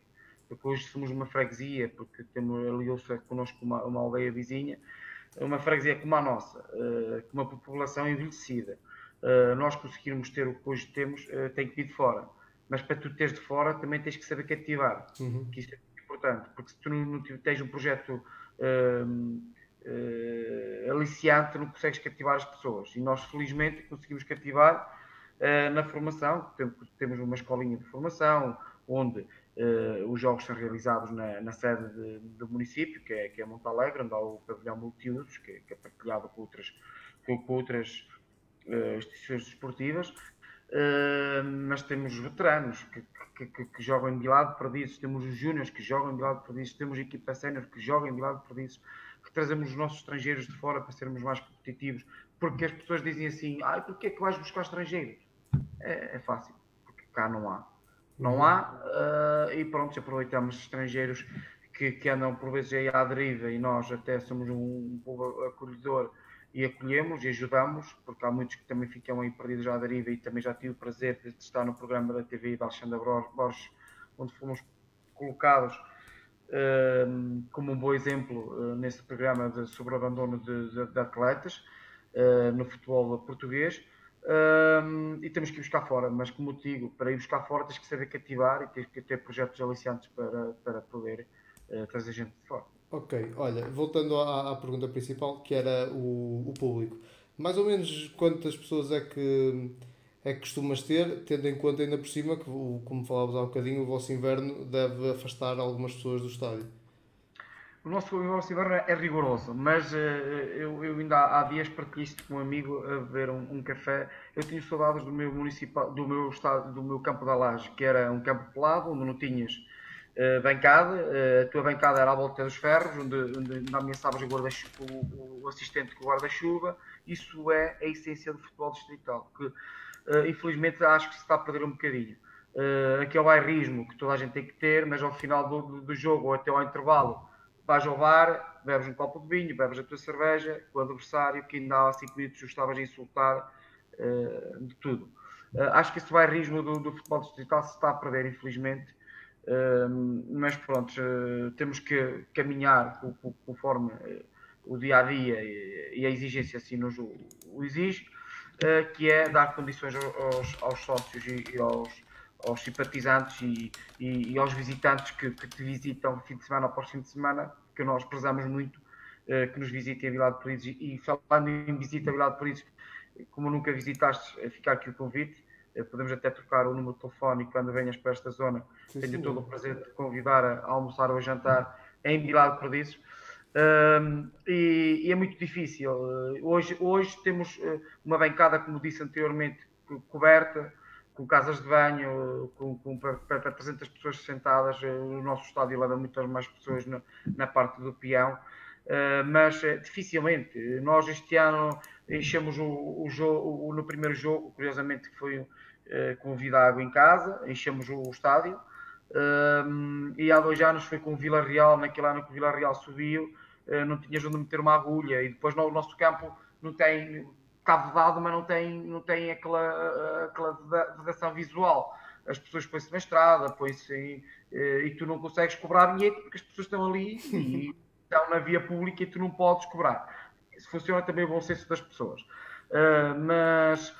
porque hoje somos uma freguesia, porque temos aliou-se connosco uma, uma aldeia vizinha, uma freguesia como a nossa, uh, com uma população envelhecida, uh, nós conseguirmos ter o que hoje temos, uh, tem que vir de fora. Mas para tu teres de fora, também tens que saber cativar. Uhum. Que isso é importante, porque se tu não, tens um projeto uh, aliciante, não consegues cativar as pessoas. E nós, felizmente, conseguimos cativar na formação. Temos uma escolinha de formação, onde Uh, os jogos são realizados na, na sede de, do município, que é, que é Montalegre, onde há o pavilhão multiusos, que, que, é partilhado com outras, com, com outras uh, instituições desportivas, uh, mas temos veteranos que, que, que, que jogam de lado perdidos, temos os júniores que jogam de lado perdidos, temos a equipa sénior que jogam de lado perdidos, que trazemos os nossos estrangeiros de fora para sermos mais competitivos, porque as pessoas dizem assim, ah, porquê é que vais buscar estrangeiros? É, é fácil, porque cá não há. Não há, uh, e pronto, aproveitamos estrangeiros que, que andam por vezes aí à deriva e nós até somos um, um povo acolhedor e acolhemos e ajudamos, porque há muitos que também ficam aí perdidos à deriva e também já tive o prazer de estar no programa da TV da Alexandra Borges, onde fomos colocados uh, como um bom exemplo uh, nesse programa de, sobre o abandono de, de, de atletas uh, no futebol português. E temos que ir buscar fora, mas como te digo, para ir buscar fora tens que saber cativar e tens que ter projetos aliciantes para, para poder trazer gente de fora. Ok, olha, voltando à, à pergunta principal, que era o, o, público. Mais ou menos quantas pessoas é que, é que costumas ter, tendo em conta ainda por cima que, como falávamos há um bocadinho, o vosso inverno deve afastar algumas pessoas do estádio? O nosso, o nosso inverno é rigoroso, mas uh, eu, eu ainda há, há dias partilhei isto com um amigo a beber um, um, café. Eu tinha saudades do meu municipal, do meu estado, do meu campo da laje, que era um campo pelado, onde não tinhas uh, bancada, uh, a tua bancada era à volta dos ferros, onde, onde ameaçavas o, o, o assistente com o guarda-chuva. Isso é a essência do futebol distrital, que infelizmente acho que se está a perder um bocadinho. Aquele bairrismo que toda a gente tem que ter, mas ao final do, do jogo ou até ao intervalo, vais ao bar, bebes um copo de vinho, bebes a tua cerveja, o adversário que ainda há 5 minutos estavas a insultar uh, de tudo. Uh, acho que esse bairrismo do, do futebol distrital se está a perder, infelizmente, mas pronto, uh, temos que caminhar conforme uh, o dia a dia e, a exigência assim nos o, exige, uh, que é dar condições aos, aos sócios e aos, aos, simpatizantes e, e, e, aos visitantes que, que te visitam fim de semana após fim de semana, que nós prezamos muito, que nos visitem a Vila de Paris. E, falando em visita a Vila de como nunca visitaste, fica aqui o convite eh, podemos até trocar o número de telefone e quando venhas para esta zona sim, tenho sim. todo o prazer de te convidar a almoçar ou a jantar em Vila de Perdizes. Um, e, e, é muito difícil. Hoje, hoje temos uma bancada, como disse anteriormente, coberta, com casas de banho, com, com para, para 300 pessoas sentadas. O nosso estádio leva muitas mais pessoas na, na parte do peão. Uh, mas uh, dificilmente. Nós este ano enchemos o, o jogo, no primeiro jogo, curiosamente, que foi uh, com em casa, enchemos o, o estádio. e há dois anos foi com o Vila Real, naquele ano que o Vila Real subiu, não tinhas onde meter uma agulha. E depois no, o nosso campo não tem, está vedado, mas não tem, não tem aquela, aquela vedação visual. As pessoas põem-se na estrada, põem-se e tu não consegues cobrar bilhete porque as pessoas estão ali e estão na via pública e tu não podes cobrar. Isso funciona também o bom senso das pessoas. Uh, mas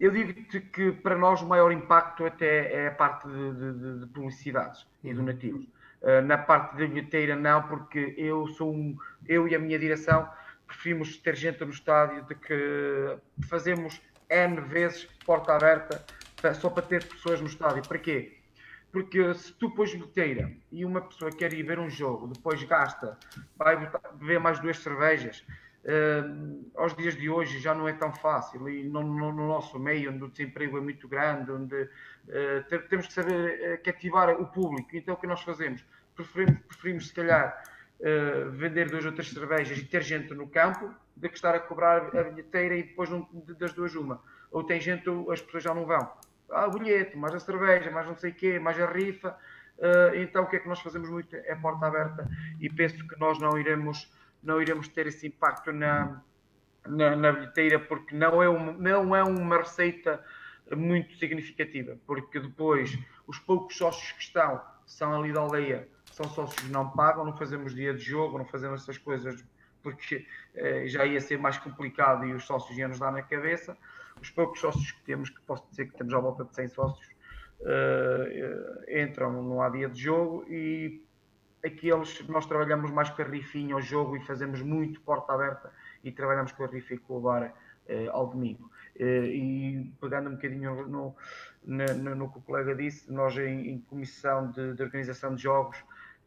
eu digo-te que para nós o maior impacto até é a parte de, de, de publicidades e donativos. Uh, na parte da bilheteira não, porque eu sou um, eu e a minha direção preferimos ter gente no estádio de que fazemos N vezes porta aberta só para ter pessoas no estádio. Para quê? Porque se tu pões bilheteira e uma pessoa quer ir ver um jogo, depois gasta, vai beber mais duas cervejas, uh, aos dias de hoje já não é tão fácil. E no, no, no nosso meio, onde o desemprego é muito grande, onde uh, temos que saber uh, cativar o público. Então o que nós fazemos? Preferimos, preferimos se calhar, vender duas ou três cervejas e ter gente no campo, do que estar a cobrar a bilheteira e depois não, das duas uma. Ou tem gente, as pessoas já não vão. Ah, o bilhete, mais a cerveja, mais não sei o quê, mais a rifa. Uh, então o que é que nós fazemos muito? É porta aberta. E penso que nós não iremos, não iremos ter esse impacto na, na, na bilheteira porque não é, uma, não é uma receita muito significativa, porque depois os poucos sócios que estão são ali da aldeia, são sócios não pagam, não fazemos dia de jogo, não fazemos essas coisas porque eh, já ia ser mais complicado e os sócios iam nos dar na cabeça os poucos sócios que temos, que posso dizer que temos à volta de 100 sócios, uh, entram no há dia de jogo e aqueles, nós trabalhamos mais com a rifinha ao jogo e fazemos muito porta aberta e trabalhamos com a rifa e com o bar uh, ao domingo. E pegando um bocadinho no, no, no, que o colega disse, nós em, em comissão de, de, organização de jogos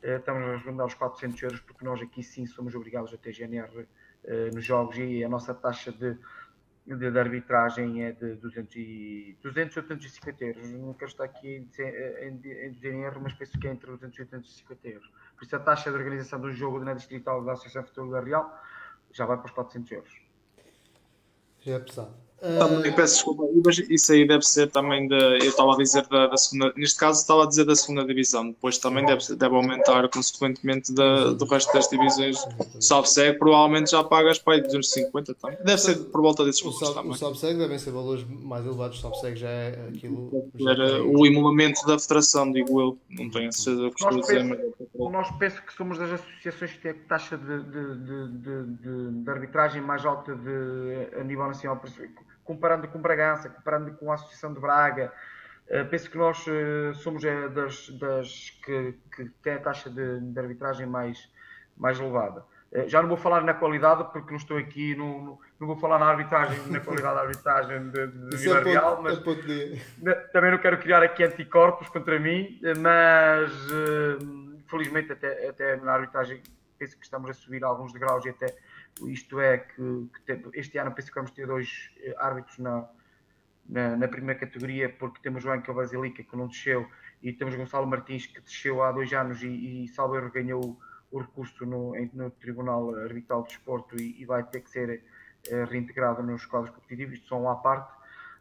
estamos a rondar os 400 euros porque nós aqui sim somos obrigados a ter GNR nos jogos e a nossa taxa de de, de arbitragem é de 200, e, 200 ou 250 euros. Não quero estar aqui em, erro, mas penso que é entre 200 e 250 euros. Por isso a taxa de organização do jogo na distrital da Associação Futebol Real já vai para os 400 euros. Já é pesado. Também, peço desculpa, mas isso aí deve ser também da. Eu estava a dizer da, da, segunda. Neste caso, estava a dizer da segunda divisão. Depois também deve, deve aumentar, consequentemente, da, do resto das divisões. O Salve-Segue provavelmente já pagas para aí 250 também. Deve ser por volta desses valores também. O devem ser valores mais elevados. O Salve-Segue já é aquilo. Era o emolumento da federação, digo eu. Não tenho a certeza do que estou a dizer. Mas... Nós penso que somos das associações que têm a taxa de, de, de, de, de arbitragem mais alta de, a nível nacional comparando com Bragança, comparando com a Associação de Braga. Uh, penso que nós uh, somos uh, das, das que, que têm a taxa de, de arbitragem mais, mais elevada. já não vou falar na qualidade, porque não estou aqui, não, não vou falar na arbitragem, na qualidade da arbitragem de, de Vila é Real, mas é também não quero criar aqui anticorpos contra mim, mas felizmente até, até na arbitragem penso que estamos a subir alguns degraus e até isto é que, que este ano penso que vamos ter dois eh, árbitros na, na, na, primeira categoria, porque temos o Ankel Basilica que não desceu e temos Gonçalo Martins que desceu há dois anos e, e ganhou o recurso no, no Tribunal Arbitral de Desporto e, e, vai ter que ser uh, reintegrado nos quadros competitivos, isto são à parte.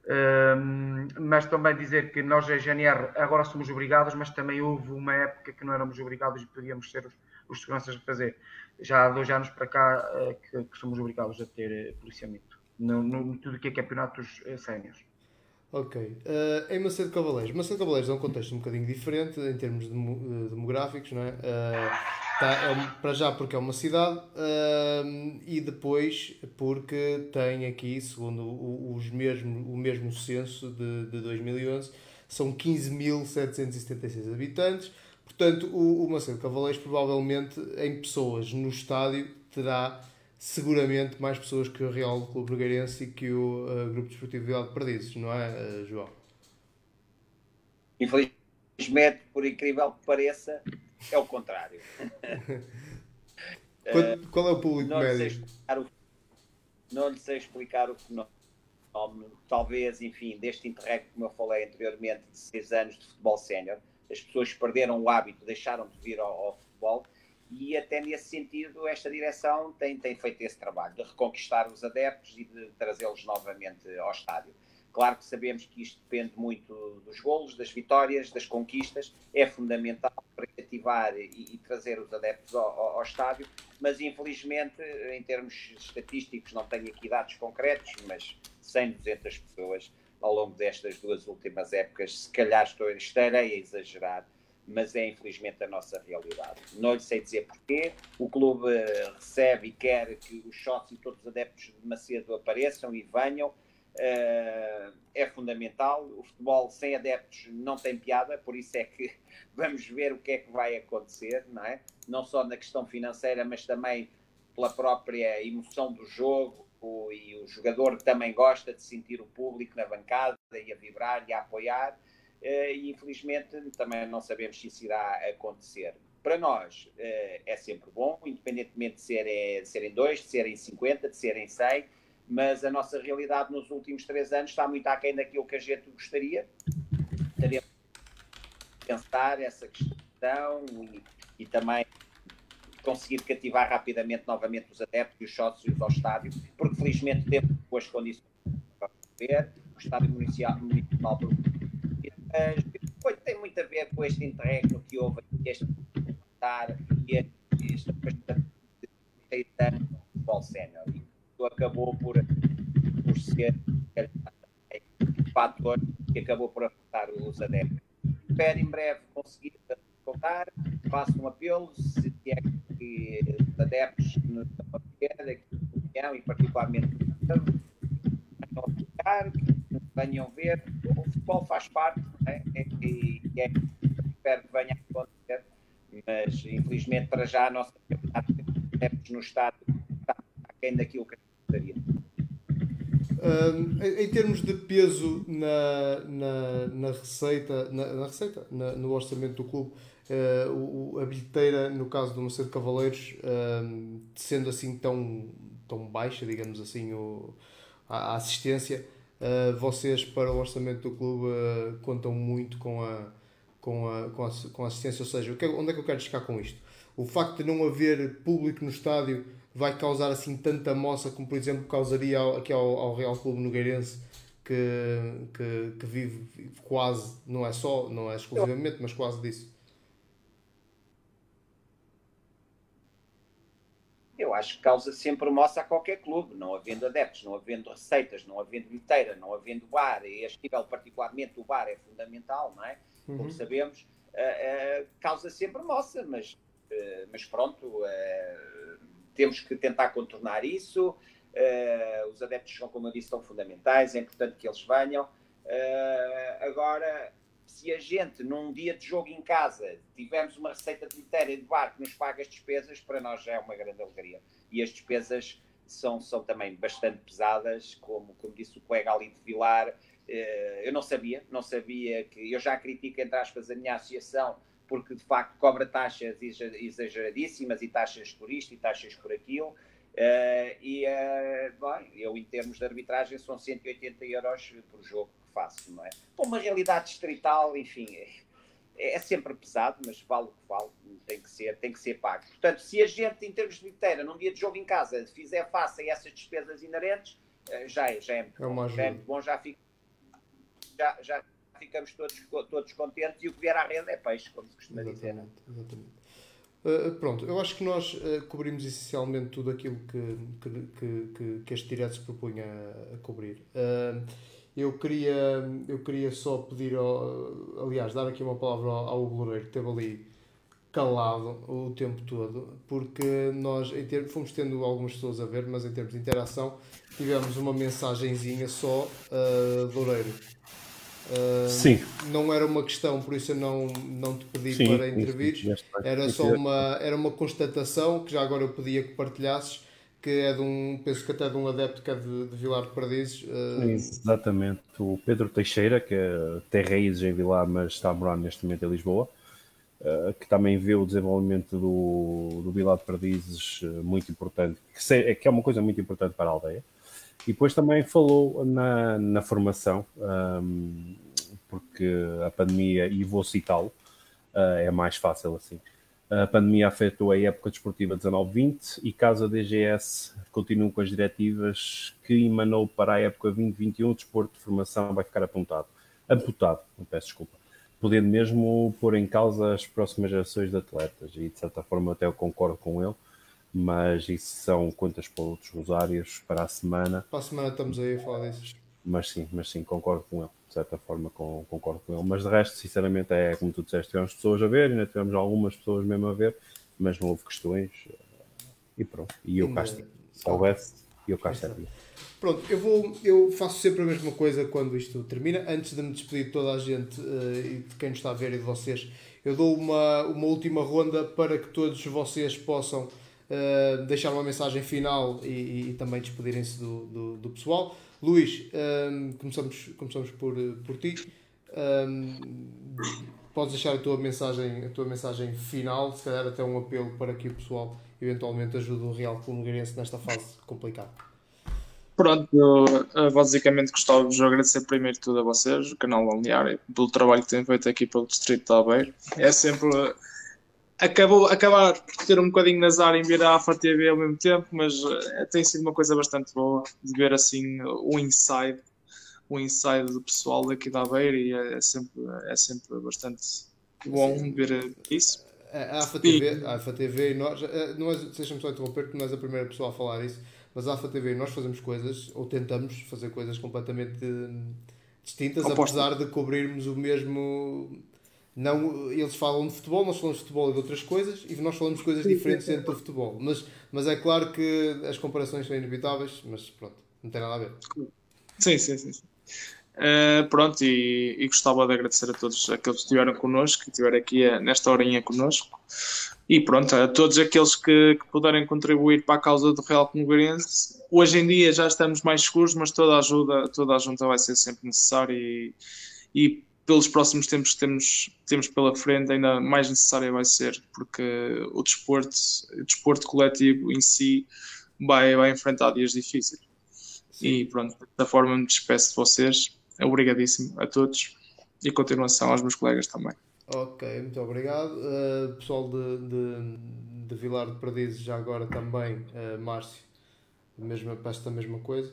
Um, mas também dizer que nós, a GNR, agora somos obrigados, mas também houve uma época que não éramos obrigados e podíamos ser os, seguranças a fazer já há dois anos para cá eh, que, que somos obrigados a ter eh, policiamento no, no tudo que é campeonatos eh, sénios. Ok. Uh, em Macedo Cavaleiros. Macedo Cavaleiros é um contexto um bocadinho diferente em termos de, de demográficos, não é? Uh, tá, é para já porque é uma cidade uh, e depois porque tem aqui, segundo os mesmo, o mesmo censo de, de 2011, são 15.776 habitantes Portanto, o, o Macedo Cavaleiros provavelmente em pessoas no estádio terá seguramente mais pessoas que o Real Clube Brigueirense e que o uh, Grupo Desportivo Vila de Perdizes, não é, uh, João? Infelizmente, por incrível que pareça, é o contrário. qual, qual, é o público não médio? O, não lhe sei explicar o fenómeno. Talvez, enfim, deste interregno, como eu falei anteriormente, de seis anos de futebol sénior, as pessoas perderam o hábito, deixaram de vir ao, ao futebol e até nesse sentido esta direção tem, tem feito esse trabalho de reconquistar os adeptos e de trazê-los novamente ao estádio. Claro que sabemos que isto depende muito dos golos, das vitórias, das conquistas, é fundamental para cativar e, e trazer os adeptos ao, ao, ao, estádio, mas infelizmente, em termos estatísticos, não tenho aqui dados concretos, mas 100, 200 pessoas ao longo destas duas últimas épocas, se calhar estou, estarei a exagerar, mas é infelizmente a nossa realidade. Não lhe sei dizer porquê. O clube eh, recebe e quer que os sócios e todos os adeptos de Macedo apareçam e venham. Uh, é fundamental. O futebol sem adeptos não tem piada, por isso é que vamos ver o que é que vai acontecer, não é? Não só na questão financeira, mas também pela própria emoção do jogo. O, e o jogador também gosta de sentir o público na bancada e a vibrar e a apoiar. Uh, e infelizmente também não sabemos se isso irá acontecer. Para nós uh, é sempre bom, independentemente de serem, de serem dois, de serem 50, de serem 100 mas a nossa realidade nos últimos três anos está muito aquém daquilo que a gente gostaria. Gostaria de pensar essa questão e, e também conseguir cativar rapidamente novamente os adeptos e os sócios ao estádio, porque felizmente temos boas condições para ver, o estádio municipal, municipal mas tem muito a ver com este interregno que houve, este estar e este bastante de futebol sénior acabou por, por ser um fator que acabou por afetar os adeptos. Espero em breve conseguir contar, faço um apelo, se é que os adeptos nos estão a ver, aqui no e particularmente venham a venham ver, o futebol faz parte, é? e é, é, espero que venha a acontecer, mas infelizmente para já a nossa adeptos no estado está aquém daquilo que Uh, em, termos de peso na, na, na receita, na, na receita no orçamento do clube, uh, o, a bilheteira, no caso do Macedo Cavaleiros, uh, sendo assim tão, tão baixa, digamos assim, o, a, a assistência, ah, vocês para o orçamento do clube contam muito com a, com, a, com, a, com a assistência, ou seja, é, onde é que eu quero chegar com isto? O facto de não haver público no estádio vai causar assim tanta moça como por exemplo causaria aqui ao, ao Real Clube Nogueirense que, que, que vive quase, não é só, não é exclusivamente, mas quase disso. Eu acho que causa sempre moça a qualquer clube, não havendo adeptos, não havendo receitas, não havendo bilheteira, não havendo bar, e este nível particularmente o bar é fundamental, não é? Como uhum. sabemos, uh, uh, causa sempre moça, mas, uh, mas pronto, temos que tentar contornar isso. Os adeptos são, como eu disse, são fundamentais, é importante que eles venham. Agora, se a gente, num dia de jogo em casa, tivermos uma receita bilheteira de bar que nos paga as despesas, para nós já é uma grande alegria. E as despesas são, são também bastante pesadas, como, como disse o colega ali de Vilar. Uh, eu não sabia, não sabia que. Eu já critico, entre aspas, a minha associação porque de facto cobra taxas exageradíssimas e taxas por isto e taxas por aquilo. Uh, e uh, bem, eu, em termos de arbitragem, são 180 euros por jogo faço, não é? Com uma realidade distrital, enfim, é, é, sempre pesado, mas vale o que vale, tem que ser, tem que ser pago. Portanto, se a gente, em termos de bilheteira, num dia de jogo em casa, fizer face a essas despesas inerentes, uh, já, é, já, é muito é bom, já é muito bom, já fica. Já, já ficamos todos, todos contentes e o que vier à rede é peixe, como se costuma dizer. Não? Exatamente. Uh, pronto, eu acho que nós uh, cobrimos essencialmente tudo aquilo que, que, que, que este direto se propunha a, a cobrir. Uh, eu, queria, eu queria só pedir, ao, aliás, dar aqui uma palavra ao, ao Loureiro, que esteve ali calado o tempo todo, porque nós em fomos tendo algumas pessoas a ver, mas em termos de interação tivemos uma mensagenzinha só, uh, Loureiro Sim. Não era uma questão, por isso eu não, não te pedi Sim, para intervir. Era só uma, era uma constatação que já agora eu pedia que partilhasses, que é de um, penso que até de um adepto que é de, de Vilar de Perdizes. Uh... Exatamente, o Pedro Teixeira, que é, tem raízes em Vilar, mas está a morar neste momento em Lisboa. uh, que também vê o desenvolvimento do, do Vila de Perdizes muito importante, que, se, que, é uma coisa muito importante para a aldeia. E depois também falou na, na formação, um, porque a pandemia, e vou citá-lo, uh, é mais fácil assim. A pandemia afetou a época desportiva 19-20 e caso a DGS continue com as diretivas que emanou para a época 2021, o desporto de formação vai ficar apontado, amputado, peço desculpa, podendo mesmo pôr em causa as próximas gerações de atletas e de certa forma até eu concordo com ele, mas isso são contas para outros rosários para a semana. Para a semana estamos aí a falar disso. Mas sim, mas sim, concordo com ele de certa forma com, concordo com ele. Mas de resto, sinceramente, é como tu disseste, tivemos pessoas a ver, ainda tivemos algumas pessoas mesmo a ver, mas não houve questões e pronto. E eu cá estive. Se houvesse, eu cá estive. Pronto, eu, vou, eu faço sempre a mesma coisa quando isto termina. Antes de me despedir de toda a gente uh, e de quem nos está a ver e de vocês, eu dou uma, uma última ronda para que todos vocês possam uh, deixar uma mensagem final e, e, e também despedirem-se do, do, do pessoal. Luís, um, começamos, começamos por, por ti. Um, podes deixar a tua, mensagem, a tua mensagem final, se calhar até um apelo para que o pessoal eventualmente ajude o Real Colombiarense nesta fase complicada. Pronto, eu, eh, basicamente gostava de agradecer primeiro tudo a vocês, o canal Balneário, pelo trabalho que têm feito aqui pelo Distrito de Aveiro. É sempre acabou acabar por ter um bocadinho de azar em ver a AFA TV ao mesmo tempo, mas uh, tem sido uma coisa bastante boa de ver assim o inside, o inside do pessoal daqui da Beira e é, é, sempre, é sempre bastante bom Sim. ver isso. A AFA TV, a AFA TV e nós, eh, não é, deixa-me só interromper, porque não és a primeira pessoa a falar isso, mas a AFA TV nós fazemos coisas, ou tentamos fazer coisas completamente distintas, Oposto. apesar de cobrirmos o mesmo não, eles falam de futebol, nós falamos de futebol e de outras coisas e nós falamos de coisas diferentes dentro do futebol. Mas, mas é claro que as comparações são inevitáveis, mas pronto, não tem nada a ver. Sim, sim, sim. sim. Uh, pronto, e, e, gostava de agradecer a todos aqueles que estiveram connosco, que estiveram aqui uh, nesta horinha connosco. E pronto, a todos aqueles que, que puderem contribuir para a causa do Real Congrerense. Hoje em dia já estamos mais seguros, mas toda a ajuda, toda a junta vai ser sempre necessária e, e pelos próximos tempos que temos, temos pela frente, ainda mais necessária vai ser, porque o desporto, o desporto coletivo em si vai, vai enfrentar dias difíceis. Sim. E pronto, da forma me despeço de vocês. Obrigadíssimo a todos e continuação aos meus colegas também. Ok, muito obrigado. Uh, pessoal de, de, de Vilar de Perdizes, já agora também, uh, Márcio, mesma, para esta mesma coisa.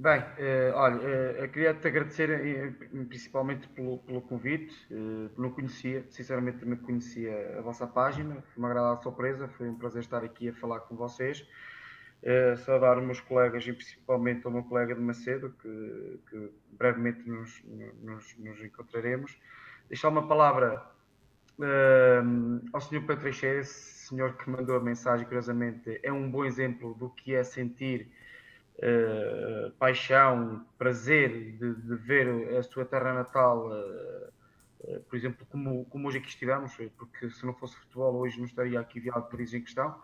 Bem, uh, olha, uh, queria-te agradecer uh, principalmente pelo, pelo convite. não conhecia, sinceramente não conhecia a vossa página. Foi uma agradável surpresa, foi um prazer estar aqui a falar com vocês. saudar os meus colegas e principalmente o meu colega de Macedo, que, que brevemente nos, nos, nos, encontraremos. Deixar uma palavra ao Sr. Pedro esse senhor que mandou a mensagem, curiosamente, é um bom exemplo do que é sentir uh, paixão, prazer de, de, ver a sua terra natal, uh, uh, por exemplo, como, como hoje aqui estivemos, porque se não fosse futebol hoje não estaria aqui viado por isso em questão.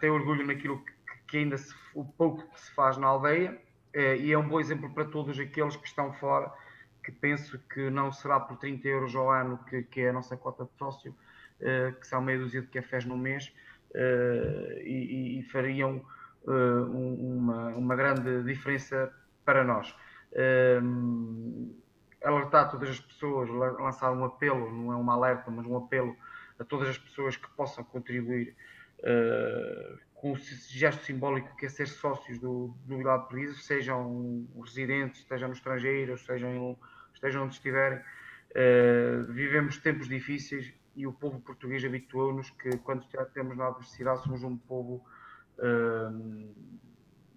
tem orgulho naquilo que, que, ainda se, o pouco que se faz na aldeia e é um bom exemplo para todos aqueles que estão fora, que penso que não será por 30 euros ao ano que, que é a nossa cota de sócio, que são meia dúzia de cafés no mês, e, e, fariam uh, uma, uma grande diferença para nós. Uh, alertar todas as pessoas, lançar um apelo, não é uma alerta, mas um apelo a todas as pessoas que possam contribuir uh, com o gesto simbólico que é ser sócios do, do de Perdizes, sejam residentes, estejam no estrangeiro, estejam onde estiverem. Uh, vivemos tempos difíceis e o povo português habituou-nos que quando temos na adversidade somos um povo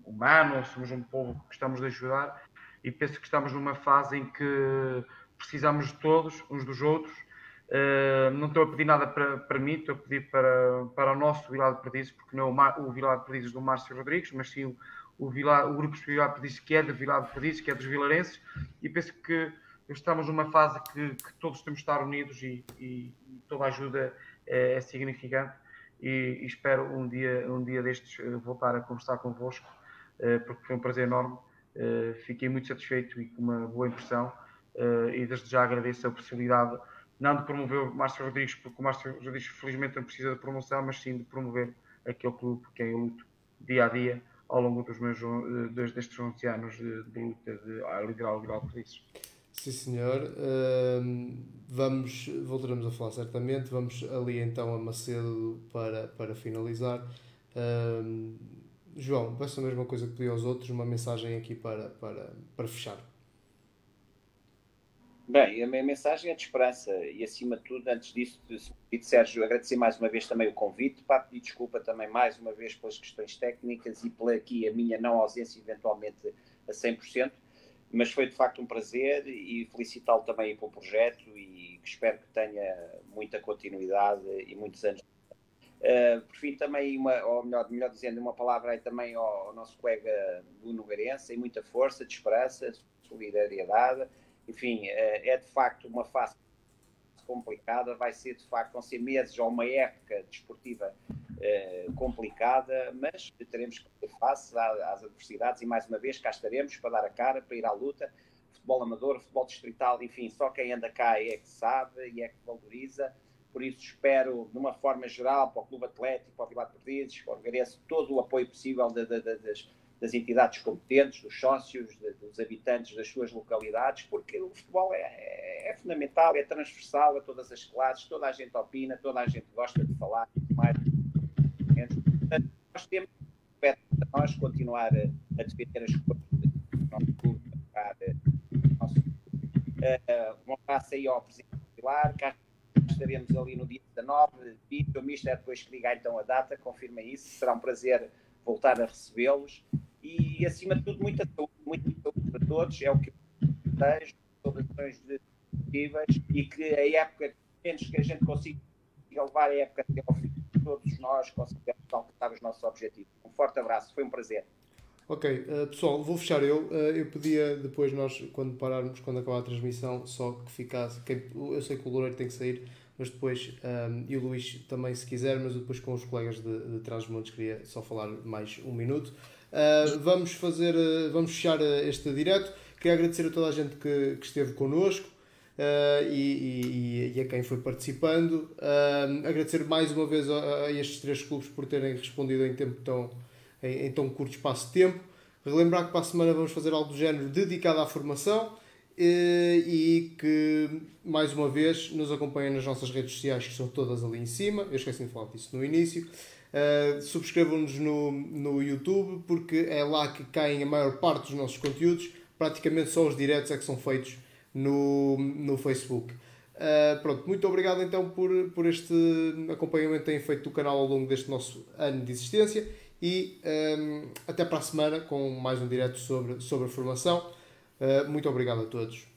humano, somos um povo que gostamos de ajudar e penso que estamos numa fase em que precisamos de todos, uns dos outros. Não estou a pedir nada para, para mim, estou a pedir para, para o nosso Vilar de Perdizes, porque não é o, o de Perdizes do Márcio Rodrigues, mas sim o, o, Vilar, o Grupo Vilar de Perdizes, que é de Vilar de Perdizes, que é dos vilarenses, e penso que estamos numa fase que, que todos temos de estar unidos e, e, e toda a ajuda é, é significante e, espero um dia, um dia destes eh, voltar a conversar convosco, uh, porque foi um prazer enorme. Uh, fiquei muito satisfeito e com uma boa impressão e desde já agradeço a possibilidade não de promover o Márcio Rodrigues, porque o Márcio Rodrigues felizmente não precisa de promoção, mas sim de promover aquele clube que eu luto dia a dia ao longo dos meus destes 11 anos de, de luta de liderar o Grau Polícias. Sim, senhor. Vamos, voltaremos a falar certamente. Vamos ali então a Macedo para, para finalizar. João, peço a mesma coisa que pedi aos outros, uma mensagem aqui para, para, para fechar. Bem, a minha mensagem é de esperança e, acima de tudo, antes disso, de Sérgio, agradecer mais uma vez também o convite, para pedir desculpa também mais uma vez pelas questões técnicas e pela aqui a minha não ausência, eventualmente a 100%, mas foi de facto um prazer e felicitá-lo também pelo projeto e espero que tenha muita continuidade e muitos anos. Uh, por fim, também, uma, ou melhor, melhor dizendo, uma palavra aí também ao, ao nosso colega Bruno Garense, e muita força, de esperança, solidariedade enfim, eh, é de facto uma fase complicada, vai ser de facto, vão ser meses ou uma época desportiva eh, complicada, mas teremos que ter face às adversidades e mais uma vez cá estaremos para dar a cara, para ir à luta. Futebol amador, futebol distrital, enfim, só quem anda cá é que sabe e é que valoriza. Por isso espero, de uma forma geral, para o Clube Atlético, para o Vila de Perdizes, para o todo o apoio possível de, de, de, das das entidades competentes, dos sócios, dos habitantes das suas localidades, porque o futebol é, é, é, fundamental, é transversal a todas as classes, toda a gente opina, toda a gente gosta de falar mais. Portanto, nós temos para nós continuar a, defender as coisas do nosso clube, nosso, uh, um abraço aí ao Presidente Pilar, cá estaremos ali no dia 19, o Mister depois que ligar então a data, confirma isso, será um prazer voltar a recebê-los. E, acima de tudo, muita saúde, muita saúde para todos, é o que desejo, saudações positivas e que a época, menos que a gente consiga levar a época até ao fim, todos nós conseguimos alcançar os nossos objetivos. Um forte abraço, foi um prazer. Ok, uh, pessoal, vou fechar eu. Uh, eu pedia depois nós, quando pararmos, quando acabar a transmissão, só que ficasse. Quem, eu sei que o Loureiro tem que sair, mas depois, um, ehm, e o Luís também, se quiser, mas depois com os colegas de, de Trás-Montes, queria só falar mais um minuto. Uh, vamos fazer, vamos fechar este direto. Queria agradecer a toda a gente que, que esteve connosco e, e, e, a quem foi participando. agradecer mais uma vez a, a, estes três clubes por terem respondido em tempo tão, em, em, tão curto espaço de tempo. Relembrar que para a semana vamos fazer algo do género dedicado à formação e que mais uma vez nos acompanhem nas nossas redes sociais que são todas ali em cima. Eu esqueci de falar disso no início. Uh, Subscrevam-nos no, no YouTube porque é lá que caem a maior parte dos nossos conteúdos. Praticamente só os diretos é que são feitos no, no Facebook. Uh, pronto, muito obrigado então por, por este acompanhamento que têm feito do canal ao longo deste nosso ano de existência e um, até para a semana com mais um direto sobre, sobre a formação. Uh, muito obrigado a todos.